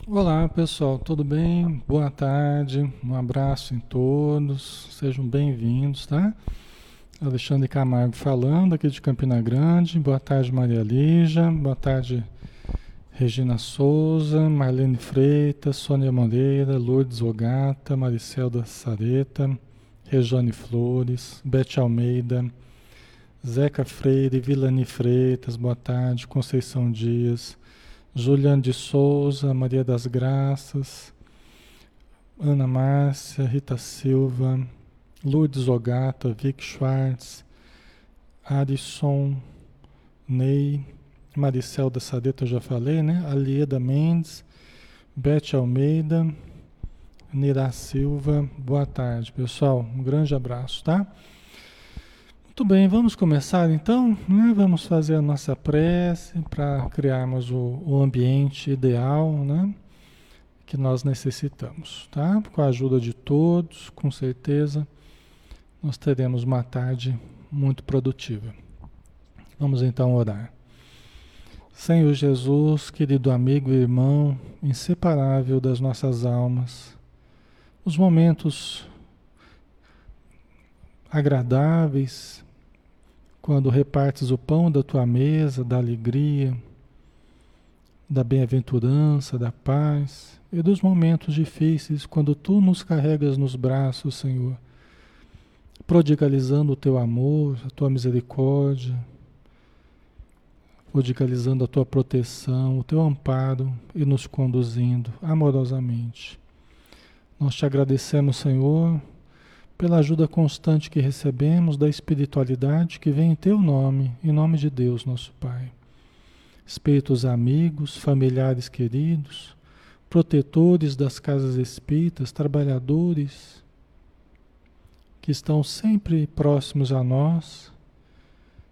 Olá pessoal, tudo bem? Boa tarde, um abraço em todos, sejam bem-vindos, tá? Alexandre Camargo falando aqui de Campina Grande. Boa tarde, Maria Lígia. Boa tarde, Regina Souza, Marlene Freitas, Sônia Moreira, Lourdes Ogata, Maricelda Sareta, Rejane Flores, Bete Almeida, Zeca Freire, Vilani Freitas, boa tarde, Conceição Dias. Juliane de Souza, Maria das Graças, Ana Márcia, Rita Silva, Lourdes Ogata, Vic Schwartz, Arisson, Ney, Maricel da Sadeta, eu já falei, né? Alieda Mendes, Bete Almeida, Nira Silva, boa tarde, pessoal. Um grande abraço, tá? Muito bem, vamos começar então. Né? Vamos fazer a nossa prece para criarmos o, o, ambiente ideal né? que nós necessitamos. Tá? Com a ajuda de todos, com certeza, nós teremos uma tarde muito produtiva. Vamos então orar. Senhor Jesus, querido amigo e irmão, inseparável das nossas almas, os momentos agradáveis, quando repartes o pão da tua mesa, da alegria, da bem-aventurança, da paz, e dos momentos difíceis, quando tu nos carregas nos braços, Senhor, prodigalizando o teu amor, a tua misericórdia, prodigalizando a tua proteção, o teu amparo e nos conduzindo amorosamente. Nós te agradecemos, Senhor, pela ajuda constante que recebemos da espiritualidade que vem em teu nome, em nome de Deus, nosso Pai. Espíritos amigos, familiares queridos, protetores das casas espíritas, trabalhadores que estão sempre próximos a nós,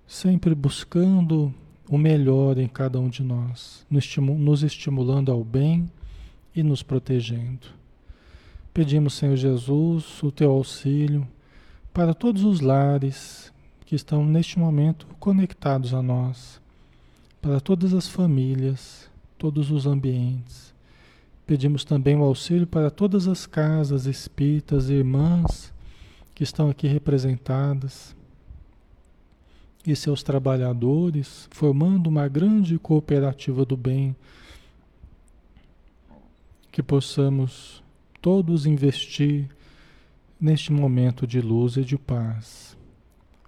sempre buscando o melhor em cada um de nós, nos estimulando ao bem e nos protegendo. Pedimos, Senhor Jesus, o teu auxílio para todos os lares que estão neste momento conectados a nós, para todas as famílias, todos os ambientes. Pedimos também o auxílio para todas as casas espíritas e irmãs que estão aqui representadas e seus trabalhadores, formando uma grande cooperativa do bem, que possamos todos investir neste momento de luz e de paz.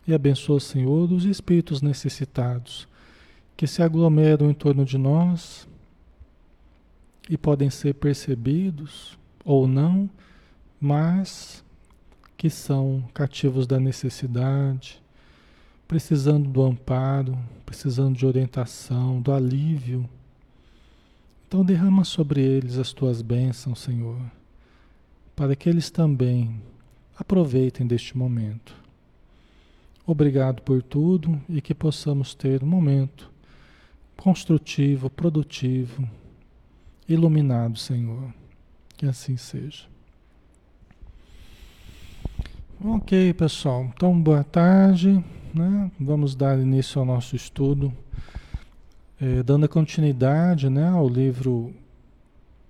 E abençoa, Senhor, os espíritos necessitados que se aglomeram em torno de nós e podem ser percebidos ou não, mas que são cativos da necessidade, precisando do amparo, precisando de orientação, do alívio. Então derrama sobre eles as tuas bênçãos, Senhor para que eles também aproveitem deste momento. Obrigado por tudo e que possamos ter um momento construtivo, produtivo, iluminado, Senhor. Que assim seja. Ok, pessoal. Então, boa tarde. Né? Vamos dar início ao nosso estudo, é, dando continuidade né, ao livro.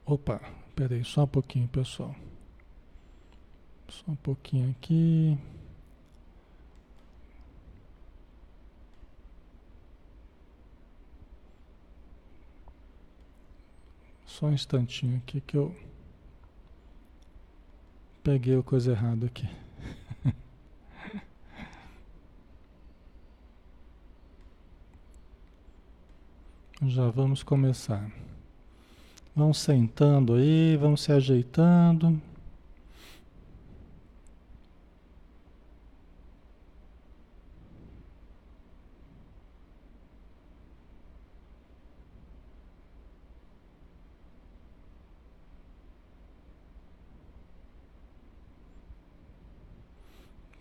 Opa, peraí, só um pouquinho, pessoal. Só um pouquinho aqui. Só um instantinho aqui que eu peguei a coisa errada aqui. Já vamos começar. Vamos sentando aí, vamos se ajeitando.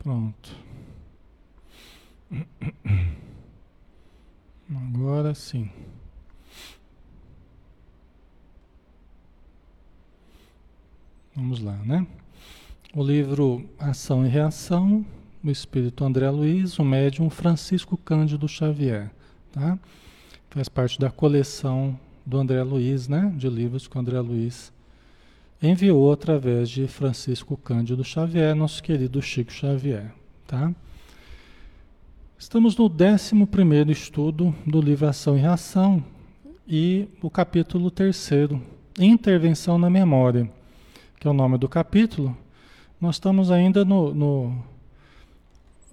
Pronto. Agora sim. Vamos lá, né? O livro Ação e Reação, o espírito André Luiz, o médium Francisco Cândido Xavier, tá? Faz parte da coleção do André Luiz, né? De livros que o André Luiz enviou através de Francisco Cândido Xavier, nosso querido Chico Xavier, tá? Estamos no 11 estudo do livro Ação e Reação e o capítulo 3, Intervenção na Memória, que é o nome do capítulo. Nós estamos ainda no, no,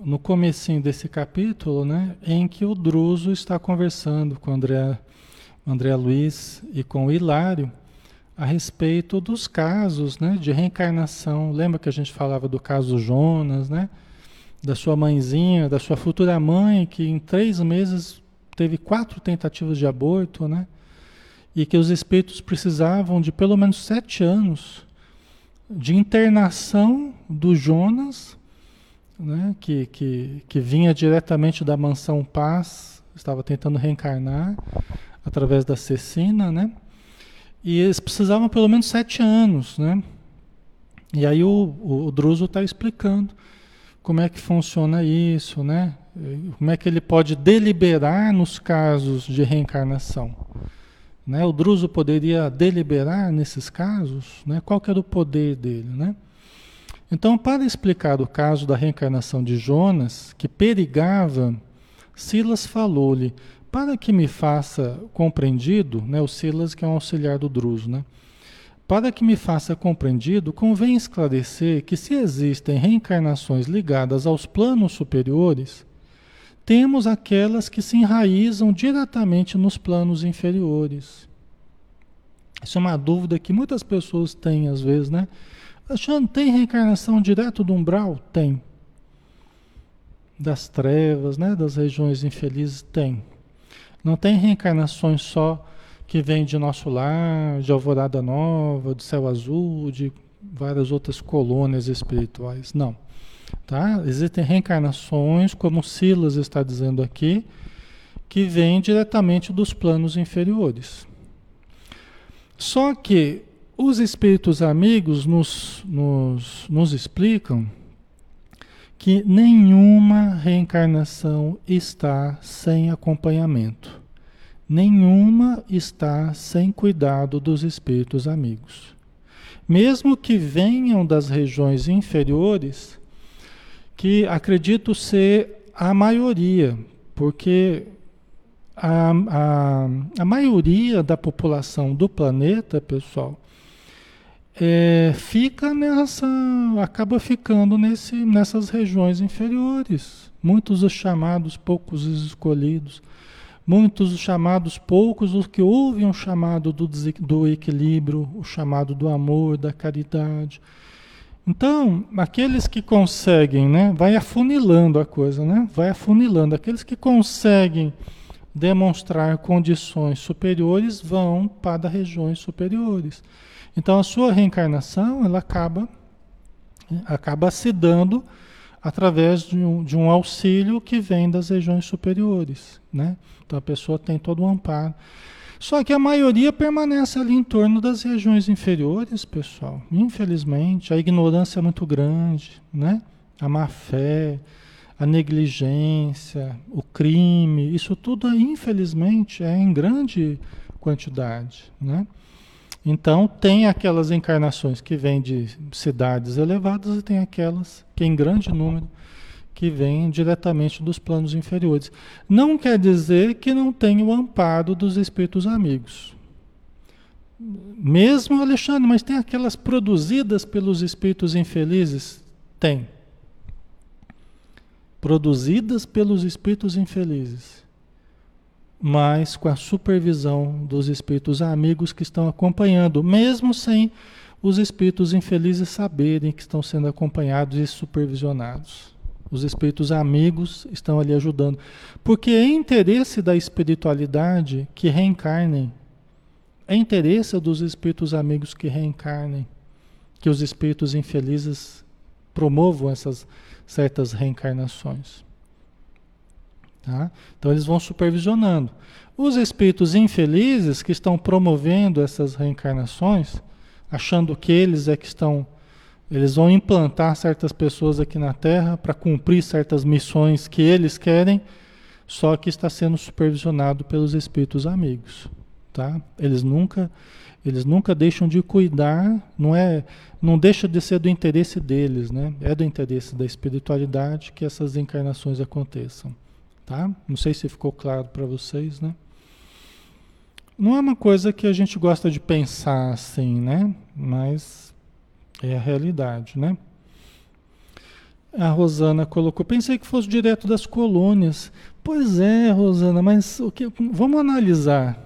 no comecinho desse capítulo, né, em que o Druso está conversando com André, André Luiz e com o Hilário a respeito dos casos né, de reencarnação. Lembra que a gente falava do caso Jonas, né? da sua mãezinha, da sua futura mãe, que em três meses teve quatro tentativas de aborto, né? E que os espíritos precisavam de pelo menos sete anos de internação do Jonas, né? Que, que, que vinha diretamente da mansão Paz, estava tentando reencarnar através da Cecina, né? E eles precisavam pelo menos sete anos, né? E aí o, o, Druso está explicando como é que funciona isso, né? Como é que ele pode deliberar nos casos de reencarnação? Né? O Druso poderia deliberar nesses casos? Né? Qual que era o poder dele, né? Então, para explicar o caso da reencarnação de Jonas, que perigava, Silas falou-lhe, para que me faça compreendido, né, o Silas que é um auxiliar do Druso, né? Para que me faça compreendido, convém esclarecer que se existem reencarnações ligadas aos planos superiores, temos aquelas que se enraizam diretamente nos planos inferiores. Isso é uma dúvida que muitas pessoas têm às vezes, né? Achando, tem reencarnação direto do umbral? Tem. Das trevas, né? Das regiões infelizes? Tem. Não tem reencarnações só que vem de nosso lar, de Alvorada Nova, do Céu Azul, de várias outras colônias espirituais. Não. Tá? Existem reencarnações, como Silas está dizendo aqui, que vêm diretamente dos planos inferiores. Só que os espíritos amigos nos, nos, nos explicam que nenhuma reencarnação está sem acompanhamento nenhuma está sem cuidado dos espíritos amigos. Mesmo que venham das regiões inferiores, que acredito ser a maioria, porque a, a, a maioria da população do planeta, pessoal, é, fica nessa, acaba ficando nesse, nessas regiões inferiores. Muitos os chamados, poucos os escolhidos. Muitos os chamados, poucos os que ouvem o chamado do, do equilíbrio, o chamado do amor, da caridade. Então, aqueles que conseguem, né, vai afunilando a coisa, né? Vai afunilando. Aqueles que conseguem demonstrar condições superiores vão para regiões superiores. Então, a sua reencarnação, ela acaba acaba se dando através de um, de um auxílio que vem das regiões superiores, né? Então a pessoa tem todo o um amparo. Só que a maioria permanece ali em torno das regiões inferiores, pessoal. Infelizmente, a ignorância é muito grande, né? A má fé, a negligência, o crime, isso tudo, infelizmente, é em grande quantidade, né? Então, tem aquelas encarnações que vêm de cidades elevadas e tem aquelas que, em grande número, que vêm diretamente dos planos inferiores. Não quer dizer que não tem o amparo dos espíritos amigos. Mesmo, Alexandre, mas tem aquelas produzidas pelos espíritos infelizes? Tem. Produzidas pelos espíritos infelizes mas com a supervisão dos espíritos amigos que estão acompanhando, mesmo sem os espíritos infelizes saberem que estão sendo acompanhados e supervisionados. Os espíritos amigos estão ali ajudando. Porque é interesse da espiritualidade que reencarnem. É interesse dos espíritos amigos que reencarnem. Que os espíritos infelizes promovam essas certas reencarnações. Tá? Então eles vão supervisionando. Os espíritos infelizes que estão promovendo essas reencarnações, achando que eles é que estão, eles vão implantar certas pessoas aqui na Terra para cumprir certas missões que eles querem, só que está sendo supervisionado pelos espíritos amigos. tá? Eles nunca eles nunca deixam de cuidar, não é, não deixa de ser do interesse deles, né? É do interesse da espiritualidade que essas encarnações aconteçam, tá? Não sei se ficou claro para vocês, né? Não é uma coisa que a gente gosta de pensar assim, né? Mas é a realidade, né? A Rosana colocou, pensei que fosse direto das colônias. Pois é, Rosana, mas o que, vamos analisar.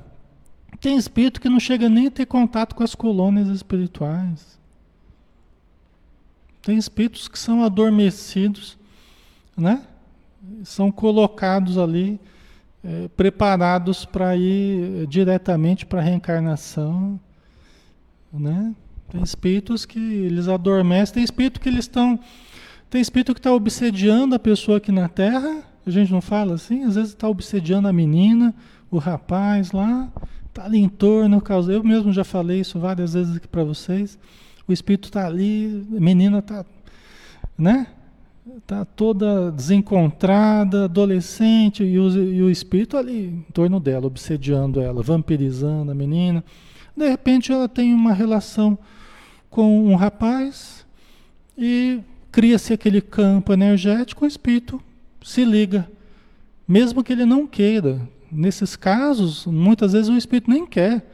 Tem espírito que não chega nem a ter contato com as colônias espirituais. Tem espíritos que são adormecidos, né? São colocados ali, é, preparados para ir diretamente para a reencarnação, né? Tem espíritos que eles adormecem, tem espírito que eles estão, tem espírito que está obsediando a pessoa aqui na Terra. A gente não fala assim, às vezes está obsediando a menina, o rapaz lá, Está ali em torno. Eu mesmo já falei isso várias vezes aqui para vocês. O espírito está ali, a menina está, né? Está toda desencontrada, adolescente, e o, e o espírito ali em torno dela, obsediando ela, vampirizando a menina. De repente ela tem uma relação com um rapaz e cria-se aquele campo energético, o espírito se liga, mesmo que ele não queira, nesses casos, muitas vezes o espírito nem quer.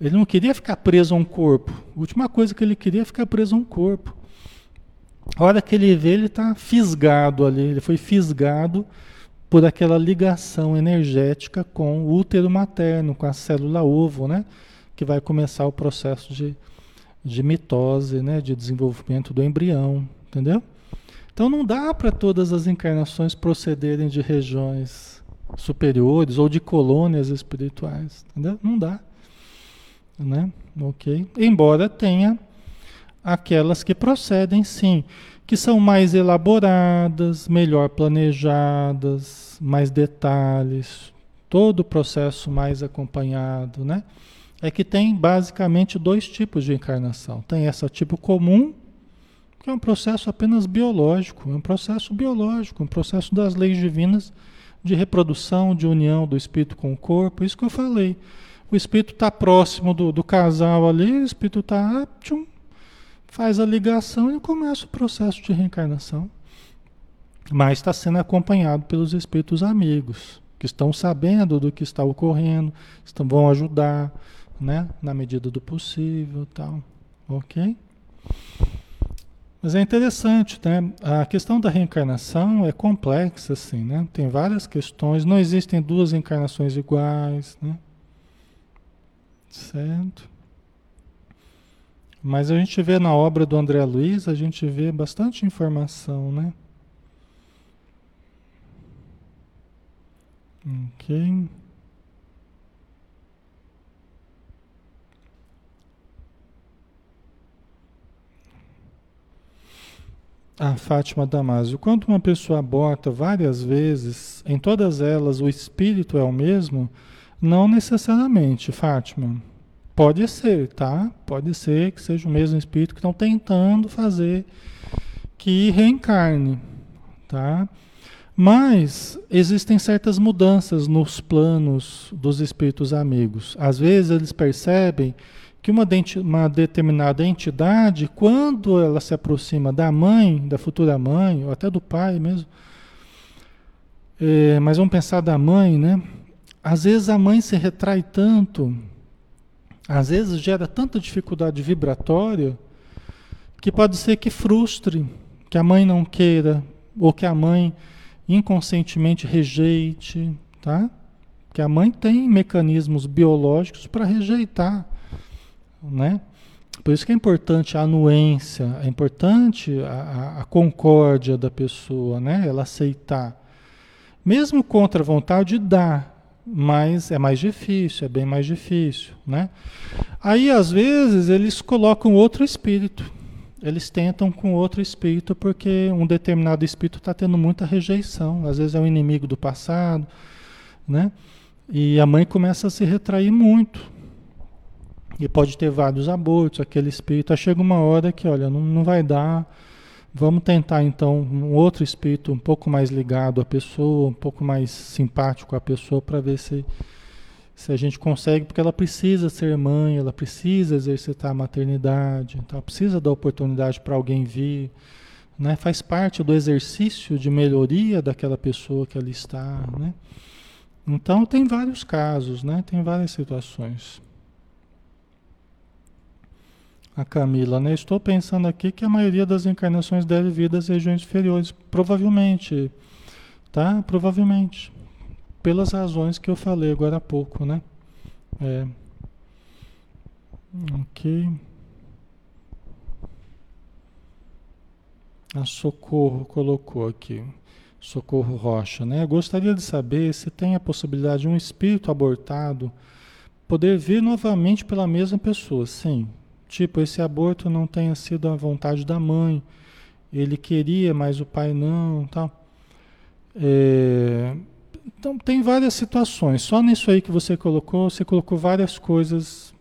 Ele não queria ficar preso a um corpo. A última coisa que ele queria é ficar preso a um corpo. A hora que ele vê, ele está fisgado ali. Ele foi fisgado por aquela ligação energética com o útero materno, com a célula ovo, né? Que vai começar o processo de, de mitose, né? De desenvolvimento do embrião, entendeu? Então não dá para todas as encarnações procederem de regiões superiores ou de colônias espirituais, entendeu? Não dá, né? Ok? Embora tenha aquelas que procedem, sim, que são mais elaboradas, melhor planejadas, mais detalhes, todo o processo mais acompanhado, né? É que tem basicamente dois tipos de encarnação. Tem essa tipo comum, que é um processo apenas biológico, é um processo biológico, um processo das leis divinas de reprodução, de união do espírito com o corpo, isso que eu falei. O espírito está próximo do, do, casal ali, o espírito está, faz a ligação e começa o processo de reencarnação. Mas está sendo acompanhado pelos espíritos amigos, que estão sabendo do que está ocorrendo, estão, vão ajudar, né, na medida do possível, tal, ok? Mas é interessante, né? A questão da reencarnação é complexa, assim, né? Tem várias questões. Não existem duas encarnações iguais, né? Certo? Mas a gente vê na obra do André Luiz, a gente vê bastante informação, né? Ok. A Fátima Damasio, quando uma pessoa aborta várias vezes, em todas elas o espírito é o mesmo? Não necessariamente, Fátima. Pode ser, tá? Pode ser que seja o mesmo espírito que estão tentando fazer que reencarne, tá? Mas existem certas mudanças nos planos dos espíritos amigos. Às vezes eles percebem que uma, uma determinada entidade, quando ela se aproxima da mãe, da futura mãe, ou até do pai mesmo, é, mas vamos pensar da mãe, né? Às vezes a mãe se retrai tanto, às vezes gera tanta dificuldade vibratória, que pode ser que frustre, que a mãe não queira, ou que a mãe inconscientemente rejeite, tá? Que a mãe tem mecanismos biológicos para rejeitar né? Por isso que é importante a anuência, é importante a, a, concórdia da pessoa, né? Ela aceitar. Mesmo contra a vontade, dá, mas é mais difícil, é bem mais difícil, né? Aí, às vezes, eles colocam outro espírito. Eles tentam com outro espírito porque um determinado espírito está tendo muita rejeição. Às vezes é um inimigo do passado, né? E a mãe começa a se retrair muito, e pode ter vários abortos, aquele espírito. Aí chega uma hora que, olha, não, não vai dar. Vamos tentar então um outro espírito um pouco mais ligado à pessoa, um pouco mais simpático à pessoa, para ver se Se a gente consegue, porque ela precisa ser mãe, ela precisa exercitar a maternidade, então precisa dar oportunidade para alguém vir, né? Faz parte do exercício de melhoria daquela pessoa que ali está, né? Então tem vários casos, né? Tem várias situações. A Camila, né? Estou pensando aqui que a maioria das encarnações deve vir das regiões inferiores, provavelmente, tá? Provavelmente pelas razões que eu falei agora há pouco, né? É. Ok. A Socorro colocou aqui. Socorro Rocha, né? Gostaria de saber se tem a possibilidade de um espírito abortado poder vir novamente pela mesma pessoa. Sim. Tipo, esse aborto não tenha sido a vontade da mãe. Ele queria, mas o pai não, tal. É, então, tem várias situações. Só nisso aí que você colocou, você colocou várias coisas,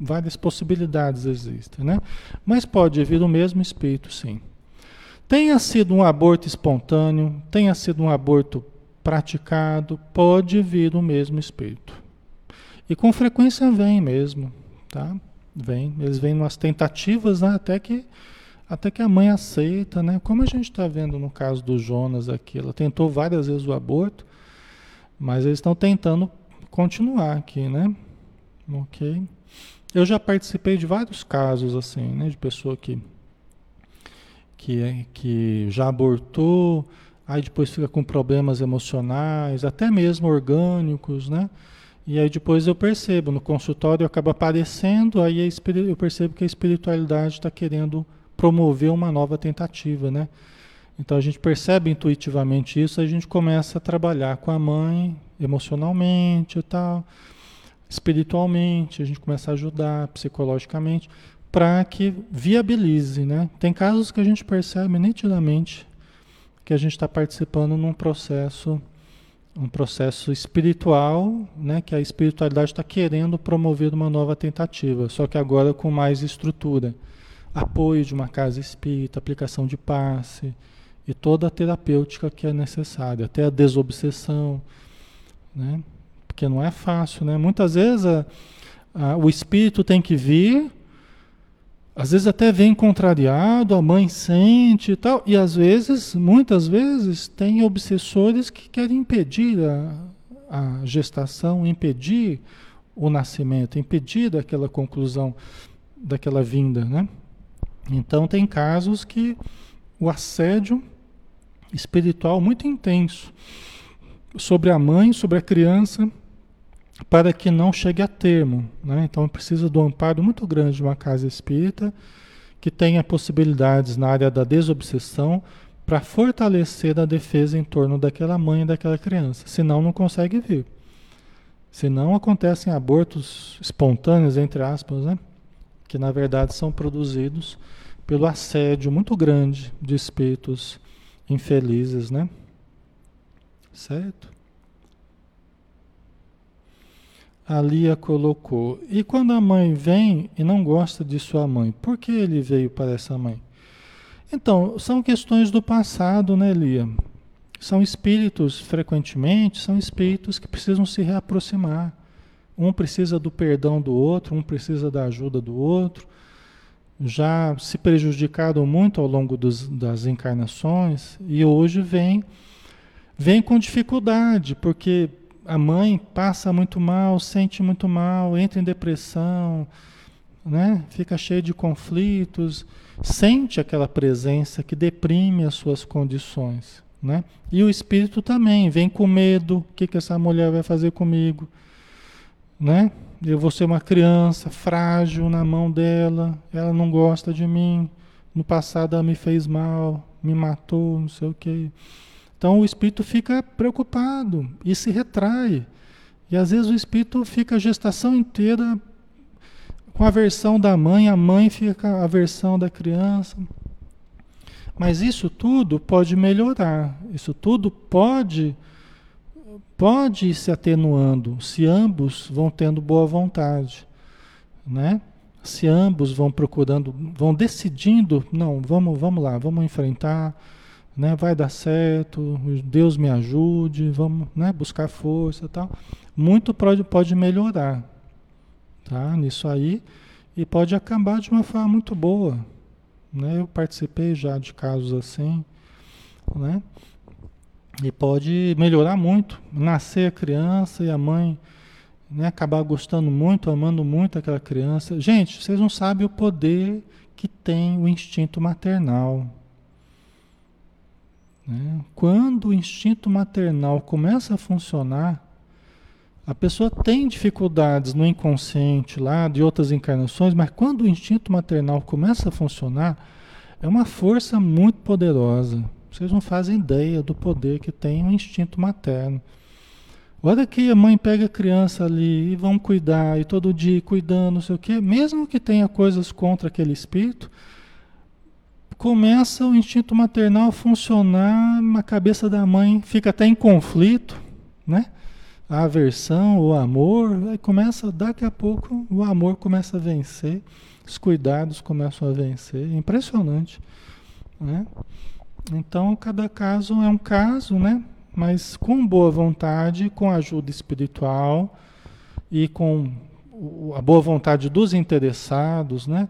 várias possibilidades existem, né? Mas pode vir o mesmo espírito, sim. Tenha sido um aborto espontâneo, tenha sido um aborto praticado, pode vir o mesmo espírito. E com frequência vem mesmo, tá? Vem, eles vêm nas tentativas, né? até que até que a mãe aceita, né? Como a gente está vendo no caso do Jonas aqui, ela tentou várias vezes o aborto, mas eles estão tentando continuar aqui, né? Ok. Eu já participei de vários casos assim, né? De pessoa que que, que já abortou, aí depois fica com problemas emocionais, até mesmo orgânicos, né? E aí depois eu percebo, no consultório acaba aparecendo, aí eu percebo que a espiritualidade está querendo promover uma nova tentativa, né? Então a gente percebe intuitivamente isso, a gente começa a trabalhar com a mãe emocionalmente e tal, espiritualmente, a gente começa a ajudar psicologicamente para que viabilize, né? Tem casos que a gente percebe nitidamente que a gente está participando num processo um processo espiritual, né, que a espiritualidade está querendo promover uma nova tentativa, só que agora com mais estrutura, apoio de uma casa espírita, aplicação de passe, e toda a terapêutica que é necessária, até a desobsessão, né? Porque não é fácil, né? Muitas vezes a, a, o espírito tem que vir, às vezes até vem contrariado, a mãe sente e tal, e às vezes, muitas vezes, tem obsessores que querem impedir a, a gestação, impedir o nascimento, impedir daquela conclusão, daquela vinda, né? Então tem casos que o assédio espiritual muito intenso sobre a mãe, sobre a criança, para que não chegue a termo. Né? Então precisa do amparo muito grande de uma casa espírita que tenha possibilidades na área da desobsessão para fortalecer a defesa em torno daquela mãe e daquela criança. Senão não consegue vir. Senão acontecem abortos espontâneos, entre aspas, né? que na verdade são produzidos pelo assédio muito grande de espíritos infelizes, né? Certo? A Lia colocou: E quando a mãe vem e não gosta de sua mãe, por que ele veio para essa mãe? Então, são questões do passado, né, Lia? São espíritos, frequentemente, são espíritos que precisam se reaproximar. Um precisa do perdão do outro, um precisa da ajuda do outro já se prejudicaram muito ao longo dos, das encarnações e hoje vem, vem com dificuldade, porque a mãe passa muito mal, sente muito mal, entra em depressão, né? fica cheia de conflitos, sente aquela presença que deprime as suas condições. Né? E o espírito também vem com medo, o que, que essa mulher vai fazer comigo? Né? eu vou ser uma criança frágil na mão dela, ela não gosta de mim, no passado ela me fez mal, me matou, não sei o quê. Então o espírito fica preocupado e se retrai. E às vezes o espírito fica a gestação inteira com a versão da mãe, a mãe fica a versão da criança. Mas isso tudo pode melhorar, isso tudo pode pode ir se atenuando se ambos vão tendo boa vontade, né? Se ambos vão procurando, vão decidindo, não, vamos, vamos lá, vamos enfrentar, né? Vai dar certo, Deus me ajude, vamos, né? Buscar força, tal. Muito pode pode melhorar, tá? Nisso aí e pode acabar de uma forma muito boa, né? Eu participei já de casos assim, né? E pode melhorar muito, nascer a criança e a mãe né, acabar gostando muito, amando muito aquela criança. Gente, vocês não sabem o poder que tem o instinto maternal. Né? Quando o instinto maternal começa a funcionar, a pessoa tem dificuldades no inconsciente lá de outras encarnações, mas quando o instinto maternal começa a funcionar, é uma força muito poderosa. Vocês não fazem ideia do poder que tem o instinto materno. Olha que a mãe pega a criança ali e vão cuidar, e todo dia cuidando, não sei o quê, mesmo que tenha coisas contra aquele espírito, começa o instinto maternal a funcionar na cabeça da mãe, fica até em conflito, né? A aversão, o amor, aí começa, daqui a pouco, o amor começa a vencer, os cuidados começam a vencer, impressionante, né? Então, cada caso é um caso, né? mas com boa vontade, com ajuda espiritual e com a boa vontade dos interessados, né?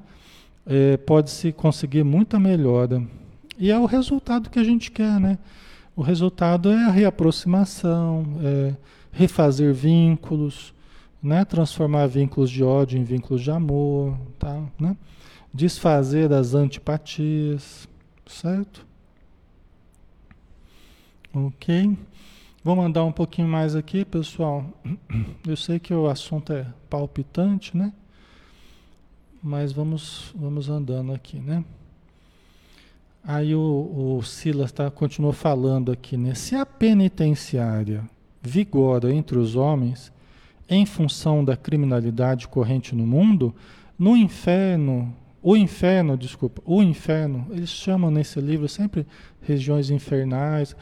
É, Pode-se conseguir muita melhora. E é o resultado que a gente quer, né? O resultado é a reaproximação, é refazer vínculos, né? transformar vínculos de ódio em vínculos de amor, tá? né? desfazer das antipatias, certo? Ok? Vou mandar um pouquinho mais aqui, pessoal. Eu sei que o assunto é palpitante, né? Mas vamos, vamos andando aqui, né? Aí o, o Silas tá, continuou falando aqui, né? Se a penitenciária vigora entre os homens em função da criminalidade corrente no mundo, no inferno, o inferno, desculpa, o inferno, eles chamam nesse livro sempre regiões infernais,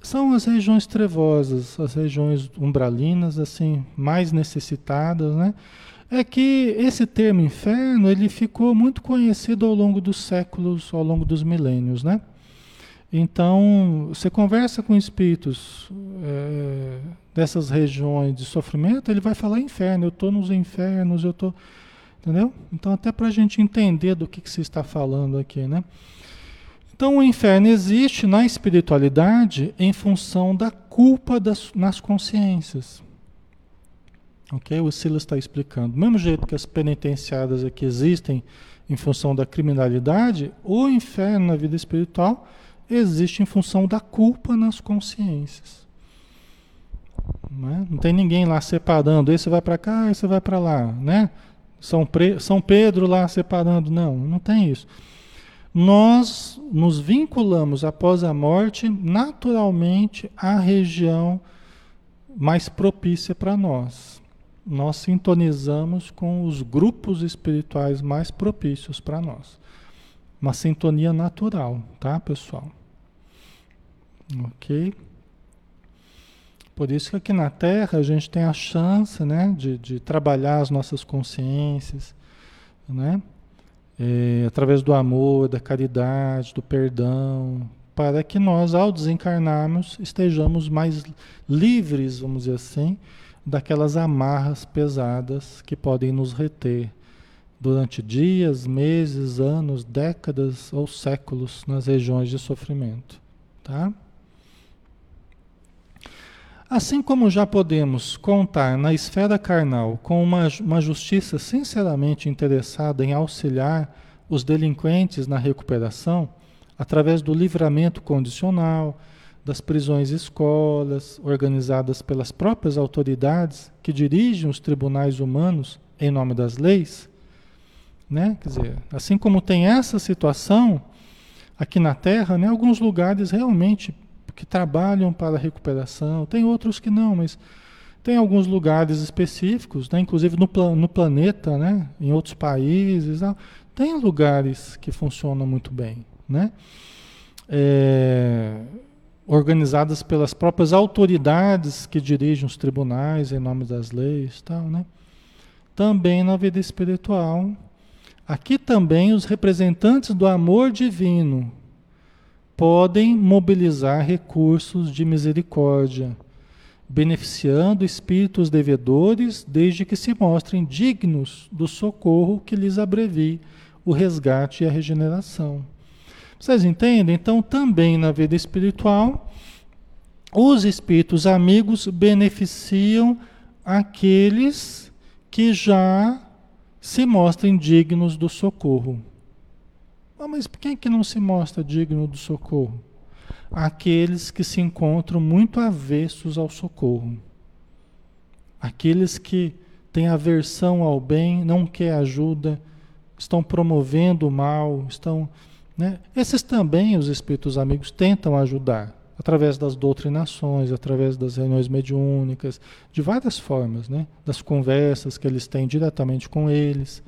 são as regiões trevosas, as regiões umbralinas, assim, mais necessitadas, né? É que esse termo inferno, ele ficou muito conhecido ao longo dos séculos, ao longo dos milênios, né? Então, você conversa com espíritos é, dessas regiões de sofrimento, ele vai falar inferno, eu estou nos infernos, eu estou... Entendeu? Então, até para a gente entender do que, que se está falando aqui, né? Então o inferno existe na espiritualidade em função da culpa das, nas consciências. Ok? O Silas está explicando. Do mesmo jeito que as penitenciadas aqui existem em função da criminalidade, o inferno na vida espiritual existe em função da culpa nas consciências. Não, é? tem ninguém lá separando, esse vai para cá, esse vai para lá, né? São, Pre... São Pedro lá separando, não, não tem isso nós nos vinculamos após a morte naturalmente à região mais propícia para nós. Nós sintonizamos com os grupos espirituais mais propícios para nós. Uma sintonia natural, tá, pessoal? Ok? Por isso que aqui na Terra a gente tem a chance né, de, de trabalhar as nossas consciências, né? é, através do amor, da caridade, do perdão, para que nós, ao desencarnarmos, estejamos mais livres, vamos dizer assim, daquelas amarras pesadas que podem nos reter durante dias, meses, anos, décadas ou séculos nas regiões de sofrimento, tá? Assim como já podemos contar na esfera carnal com uma, uma justiça sinceramente interessada em auxiliar os delinquentes na recuperação, através do livramento condicional, das prisões escolas, organizadas pelas próprias autoridades que dirigem os tribunais humanos em nome das leis, né? Quer dizer, assim como tem essa situação aqui na Terra, né, alguns lugares realmente que trabalham para a recuperação, tem outros que não, mas tem alguns lugares específicos, né, inclusive no, no planeta, né, em outros países, tem lugares que funcionam muito bem, né? É, organizadas pelas próprias autoridades que dirigem os tribunais em nome das leis, tal, né? Também na vida espiritual, aqui também os representantes do amor divino podem mobilizar recursos de misericórdia, beneficiando espíritos devedores, desde que se mostrem dignos do socorro que lhes abrevie o resgate e a regeneração. Vocês entendem? Então, também na vida espiritual, os espíritos amigos beneficiam aqueles que já se mostrem dignos do socorro. Ah, mas quem é que não se mostra digno do socorro? Aqueles que se encontram muito avessos ao socorro. Aqueles que têm aversão ao bem, não quer ajuda, estão promovendo o mal, estão. Né? Esses também, os espíritos amigos, tentam ajudar, através das doutrinações, através das reuniões mediúnicas, de várias formas, né? das conversas que eles têm diretamente com eles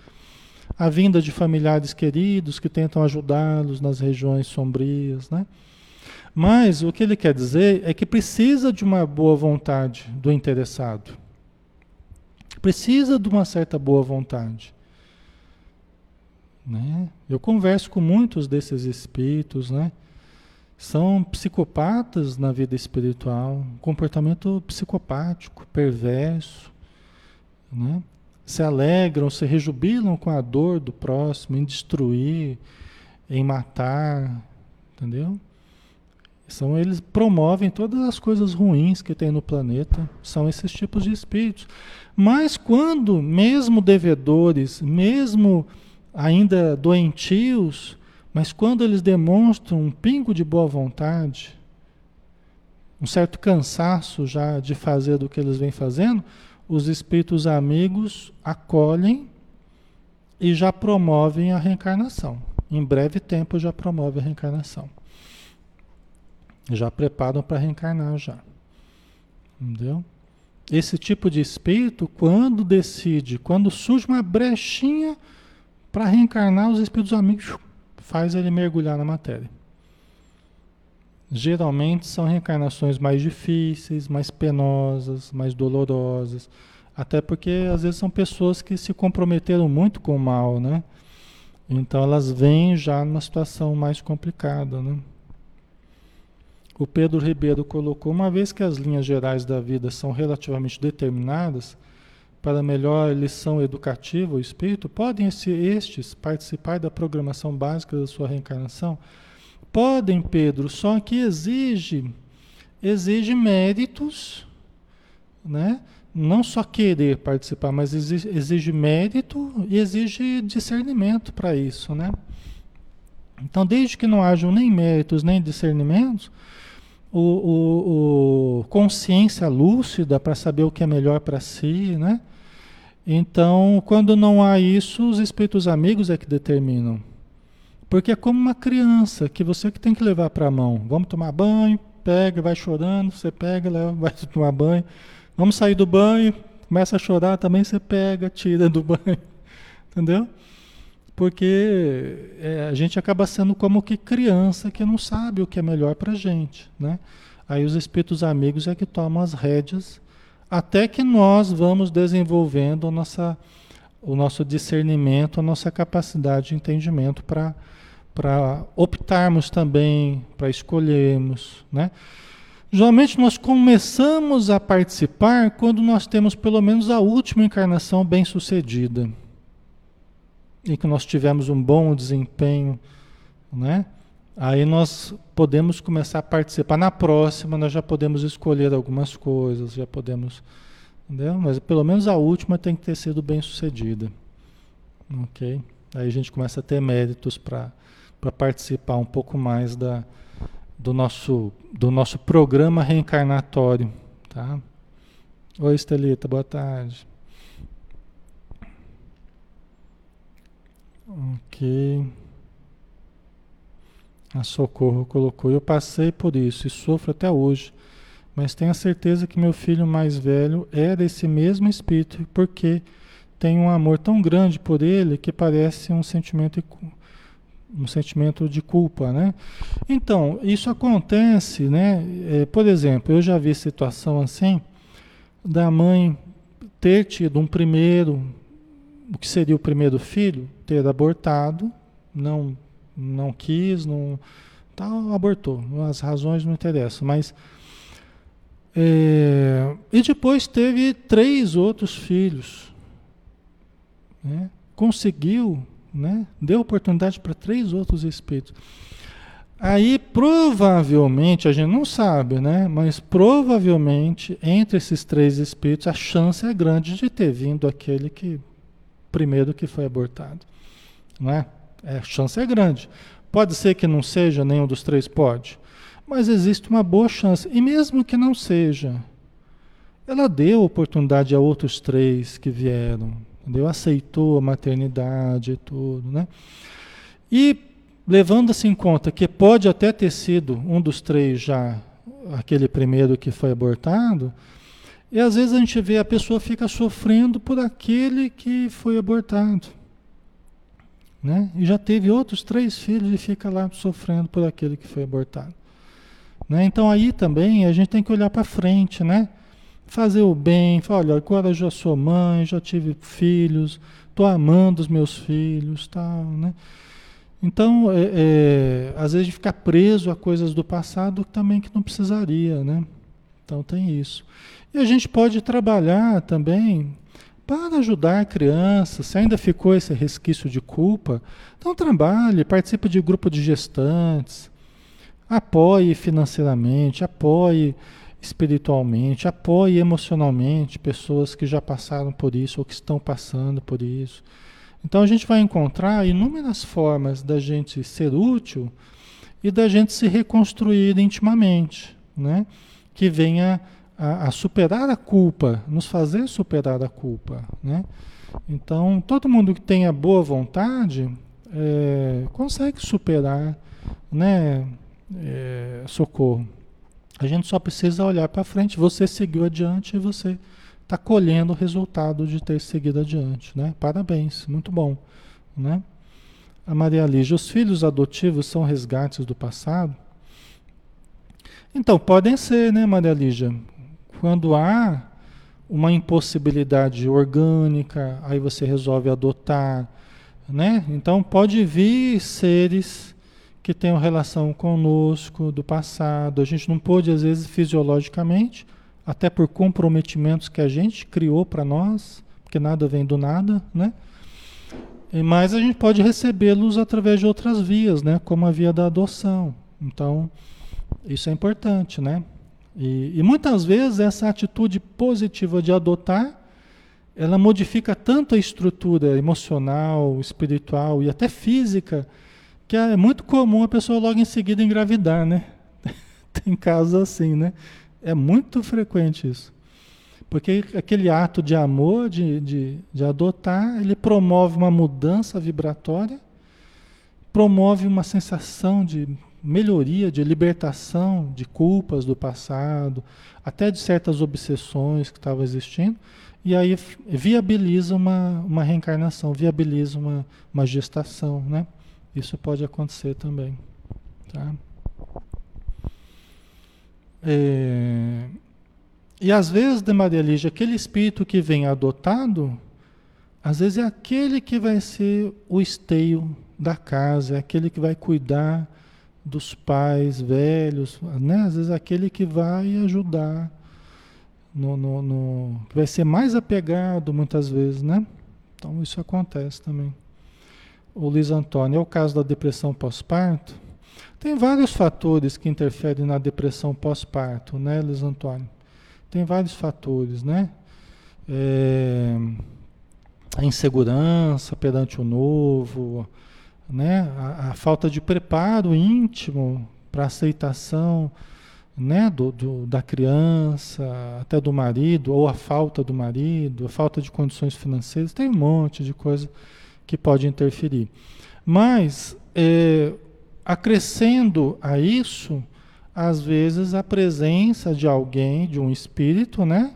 a vinda de familiares queridos que tentam ajudá-los nas regiões sombrias, né? Mas o que ele quer dizer é que precisa de uma boa vontade do interessado. Precisa de uma certa boa vontade. Né? Eu converso com muitos desses espíritos, né? São psicopatas na vida espiritual, comportamento psicopático, perverso, né? se alegram, se rejubilam com a dor do próximo, em destruir, em matar, entendeu? São eles promovem todas as coisas ruins que tem no planeta, são esses tipos de espíritos. Mas quando, mesmo devedores, mesmo ainda doentios, mas quando eles demonstram um pingo de boa vontade, um certo cansaço já de fazer do que eles vêm fazendo, os espíritos amigos acolhem e já promovem a reencarnação. Em breve tempo já promove a reencarnação. Já preparam para reencarnar já. Entendeu? Esse tipo de espírito, quando decide, quando surge uma brechinha para reencarnar, os espíritos amigos faz ele mergulhar na matéria. Geralmente são reencarnações mais difíceis, mais penosas, mais dolorosas. Até porque às vezes são pessoas que se comprometeram muito com o mal, né? Então elas vêm já numa situação mais complicada, né? O Pedro Ribeiro colocou, uma vez que as linhas gerais da vida são relativamente determinadas, para melhor lição educativa, o espírito, podem estes participar da programação básica da sua reencarnação? Podem, Pedro, só que exige exige méritos, né? Não só querer participar, mas exige, exige mérito e exige discernimento para isso, né? Então, desde que não hajam nem méritos nem discernimentos, o, o, o consciência lúcida para saber o que é melhor para si, né? Então, quando não há isso, os espíritos amigos é que determinam. Porque é como uma criança que você que tem que levar para a mão. Vamos tomar banho, pega, vai chorando, você pega, leva, vai tomar banho. Vamos sair do banho, começa a chorar, também você pega, tira do banho. Entendeu? Porque é, a gente acaba sendo como que criança que não sabe o que é melhor para gente, né? Aí os espíritos amigos é que tomam as rédeas até que nós vamos desenvolvendo nossa, o nosso discernimento, a nossa capacidade de entendimento para para optarmos também, para escolhermos, né? Geralmente nós começamos a participar quando nós temos pelo menos a última encarnação bem sucedida. E que nós tivemos um bom desempenho, né? Aí nós podemos começar a participar. Na próxima nós já podemos escolher algumas coisas, já podemos, entendeu? Mas pelo menos a última tem que ter sido bem sucedida. OK? Aí a gente começa a ter méritos para participar um pouco mais da, do, nosso, do nosso programa reencarnatório. Tá? Oi, Estelita, boa tarde. Ok. A Socorro colocou. Eu passei por isso e sofro até hoje, mas tenho a certeza que meu filho mais velho é desse mesmo espírito, porque tem um amor tão grande por ele que parece um sentimento um sentimento de culpa, né? Então, isso acontece, né? É, por exemplo, eu já vi situação assim da mãe ter tido um primeiro, o que seria o primeiro filho, ter abortado, não, não quis, não, Tal, abortou. As razões não interessam, mas. É, e depois teve três outros filhos. Né? Conseguiu, né? deu oportunidade para três outros espíritos. Aí provavelmente, a gente não sabe, né? Mas provavelmente entre esses três espíritos a chance é grande de ter vindo aquele que primeiro que foi abortado, não é? É a chance é grande. Pode ser que não seja nenhum dos três, pode, mas existe uma boa chance. E mesmo que não seja, ela deu oportunidade a outros três que vieram, entendeu? Aceitou a maternidade e tudo, né? E levando-se em conta que pode até ter sido um dos três já aquele primeiro que foi abortado, e às vezes a gente vê a pessoa fica sofrendo por aquele que foi abortado. Né? E já teve outros três filhos e fica lá sofrendo por aquele que foi abortado. Né? Então aí também a gente tem que olhar para frente, né? Fazer o bem, falar, olha, agora eu já sou mãe, já tive filhos, estou amando os meus filhos, tal, né? Então, é, é, às vezes ficar preso a coisas do passado também que não precisaria, né? Então tem isso. E a gente pode trabalhar também para ajudar a criança, se ainda ficou esse resquício de culpa, então trabalhe, participe de grupo de gestantes, apoie financeiramente, apoie espiritualmente, apoie emocionalmente pessoas que já passaram por isso ou que estão passando por isso. Então a gente vai encontrar inúmeras formas da gente ser útil e da gente se reconstruir intimamente, né? que venha a, a superar a culpa, nos fazer superar a culpa. Né? Então, todo mundo que tenha boa vontade é, consegue superar né, é, socorro. A gente só precisa olhar para frente. Você seguiu adiante e você está colhendo o resultado de ter seguido adiante, né? Parabéns, muito bom, né? A Maria Lígia, os filhos adotivos são resgates do passado? Então, podem ser, né, Maria Lígia? Quando há uma impossibilidade orgânica, aí você resolve adotar, né? Então, pode vir seres que tenham relação conosco do passado. A gente não pôde, às vezes, fisiologicamente, até por comprometimentos que a gente criou para nós, porque nada vem do nada, né? Mas a gente pode recebê-los através de outras vias, né? Como a via da adoção. Então, isso é importante, né? E, e muitas vezes essa atitude positiva de adotar, ela modifica tanto a estrutura emocional, espiritual e até física, que é muito comum a pessoa logo em seguida engravidar, né? Tem casos assim, né? É muito frequente isso. Porque aquele ato de amor, de, de, de adotar, ele promove uma mudança vibratória, promove uma sensação de melhoria, de libertação de culpas do passado, até de certas obsessões que estavam existindo, e aí viabiliza uma, uma reencarnação, viabiliza uma, uma gestação, né? Isso pode acontecer também, tá? É, e às vezes, de Maria Lígia, aquele espírito que vem adotado, às vezes é aquele que vai ser o esteio da casa, é aquele que vai cuidar dos pais velhos, né? às vezes aquele que vai ajudar, no, no, no, vai ser mais apegado muitas vezes, né? Então isso acontece também. O Luiz Antônio, é o caso da depressão pós-parto, tem vários fatores que interferem na depressão pós-parto, né, Luiz Antônio? Tem vários fatores, né? É, a insegurança perante o novo, né? A, a falta de preparo íntimo para aceitação, né? Do, do, da criança, até do marido, ou a falta do marido, a falta de condições financeiras, tem um monte de coisa que pode interferir. Mas é, acrescendo a isso, às vezes, a presença de alguém, de um espírito, né?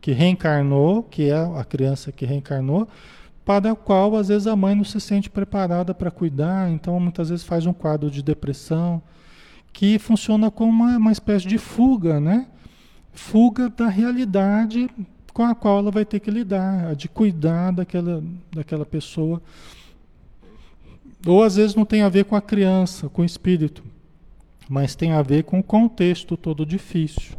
Que reencarnou, que é a criança que reencarnou, para a qual, às vezes, a mãe não se sente preparada para cuidar, então, muitas vezes, faz um quadro de depressão, que funciona como uma, uma espécie de fuga, né? Fuga da realidade com a qual ela vai ter que lidar, de cuidar daquela, daquela pessoa ou às vezes não tem a ver com a criança, com o espírito. mas tem a ver com o contexto todo difícil,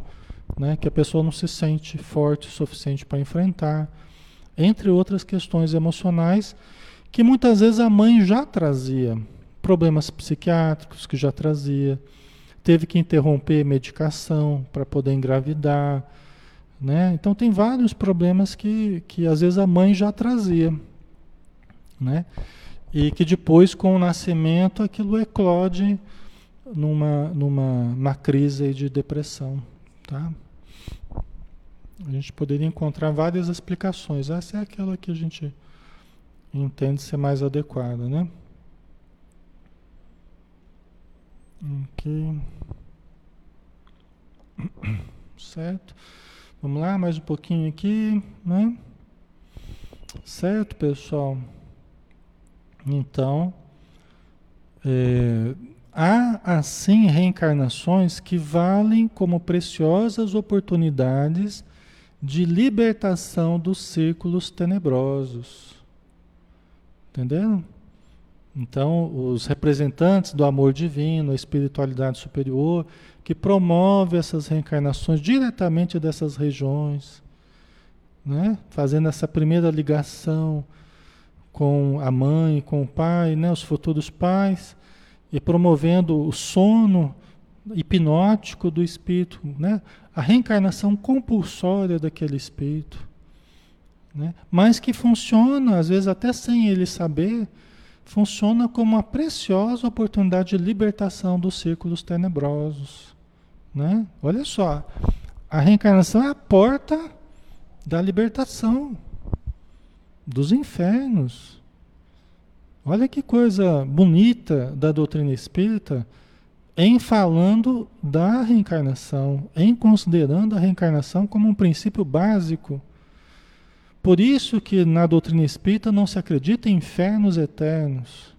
né? que a pessoa não se sente forte o suficiente para enfrentar, entre outras questões emocionais que muitas vezes a mãe já trazia, problemas psiquiátricos que já trazia, teve que interromper medicação para poder engravidar, né? Então tem vários problemas que, que às vezes a mãe já trazia, né? E que depois com o nascimento aquilo eclode numa, numa, numa crise de depressão, tá? A gente poderia encontrar várias explicações. Essa é aquela que a gente entende ser mais adequada, né? Ok. Certo. Vamos lá, mais um pouquinho aqui, né? Certo, pessoal? Então, é, há assim reencarnações que valem como preciosas oportunidades de libertação dos círculos tenebrosos. Entenderam? Então, os representantes do amor divino, a espiritualidade superior, que promove essas reencarnações diretamente dessas regiões, né? fazendo essa primeira ligação com a mãe, com o pai, né? os futuros pais, e promovendo o sono hipnótico do espírito, né? A reencarnação compulsória daquele espírito, né? mas que funciona, às vezes até sem ele saber, funciona como uma preciosa oportunidade de libertação dos círculos tenebrosos. Né? Olha só, a reencarnação é a porta da libertação dos infernos. Olha que coisa bonita da doutrina espírita em falando da reencarnação, em considerando a reencarnação como um princípio básico. Por isso que na doutrina espírita não se acredita em infernos eternos.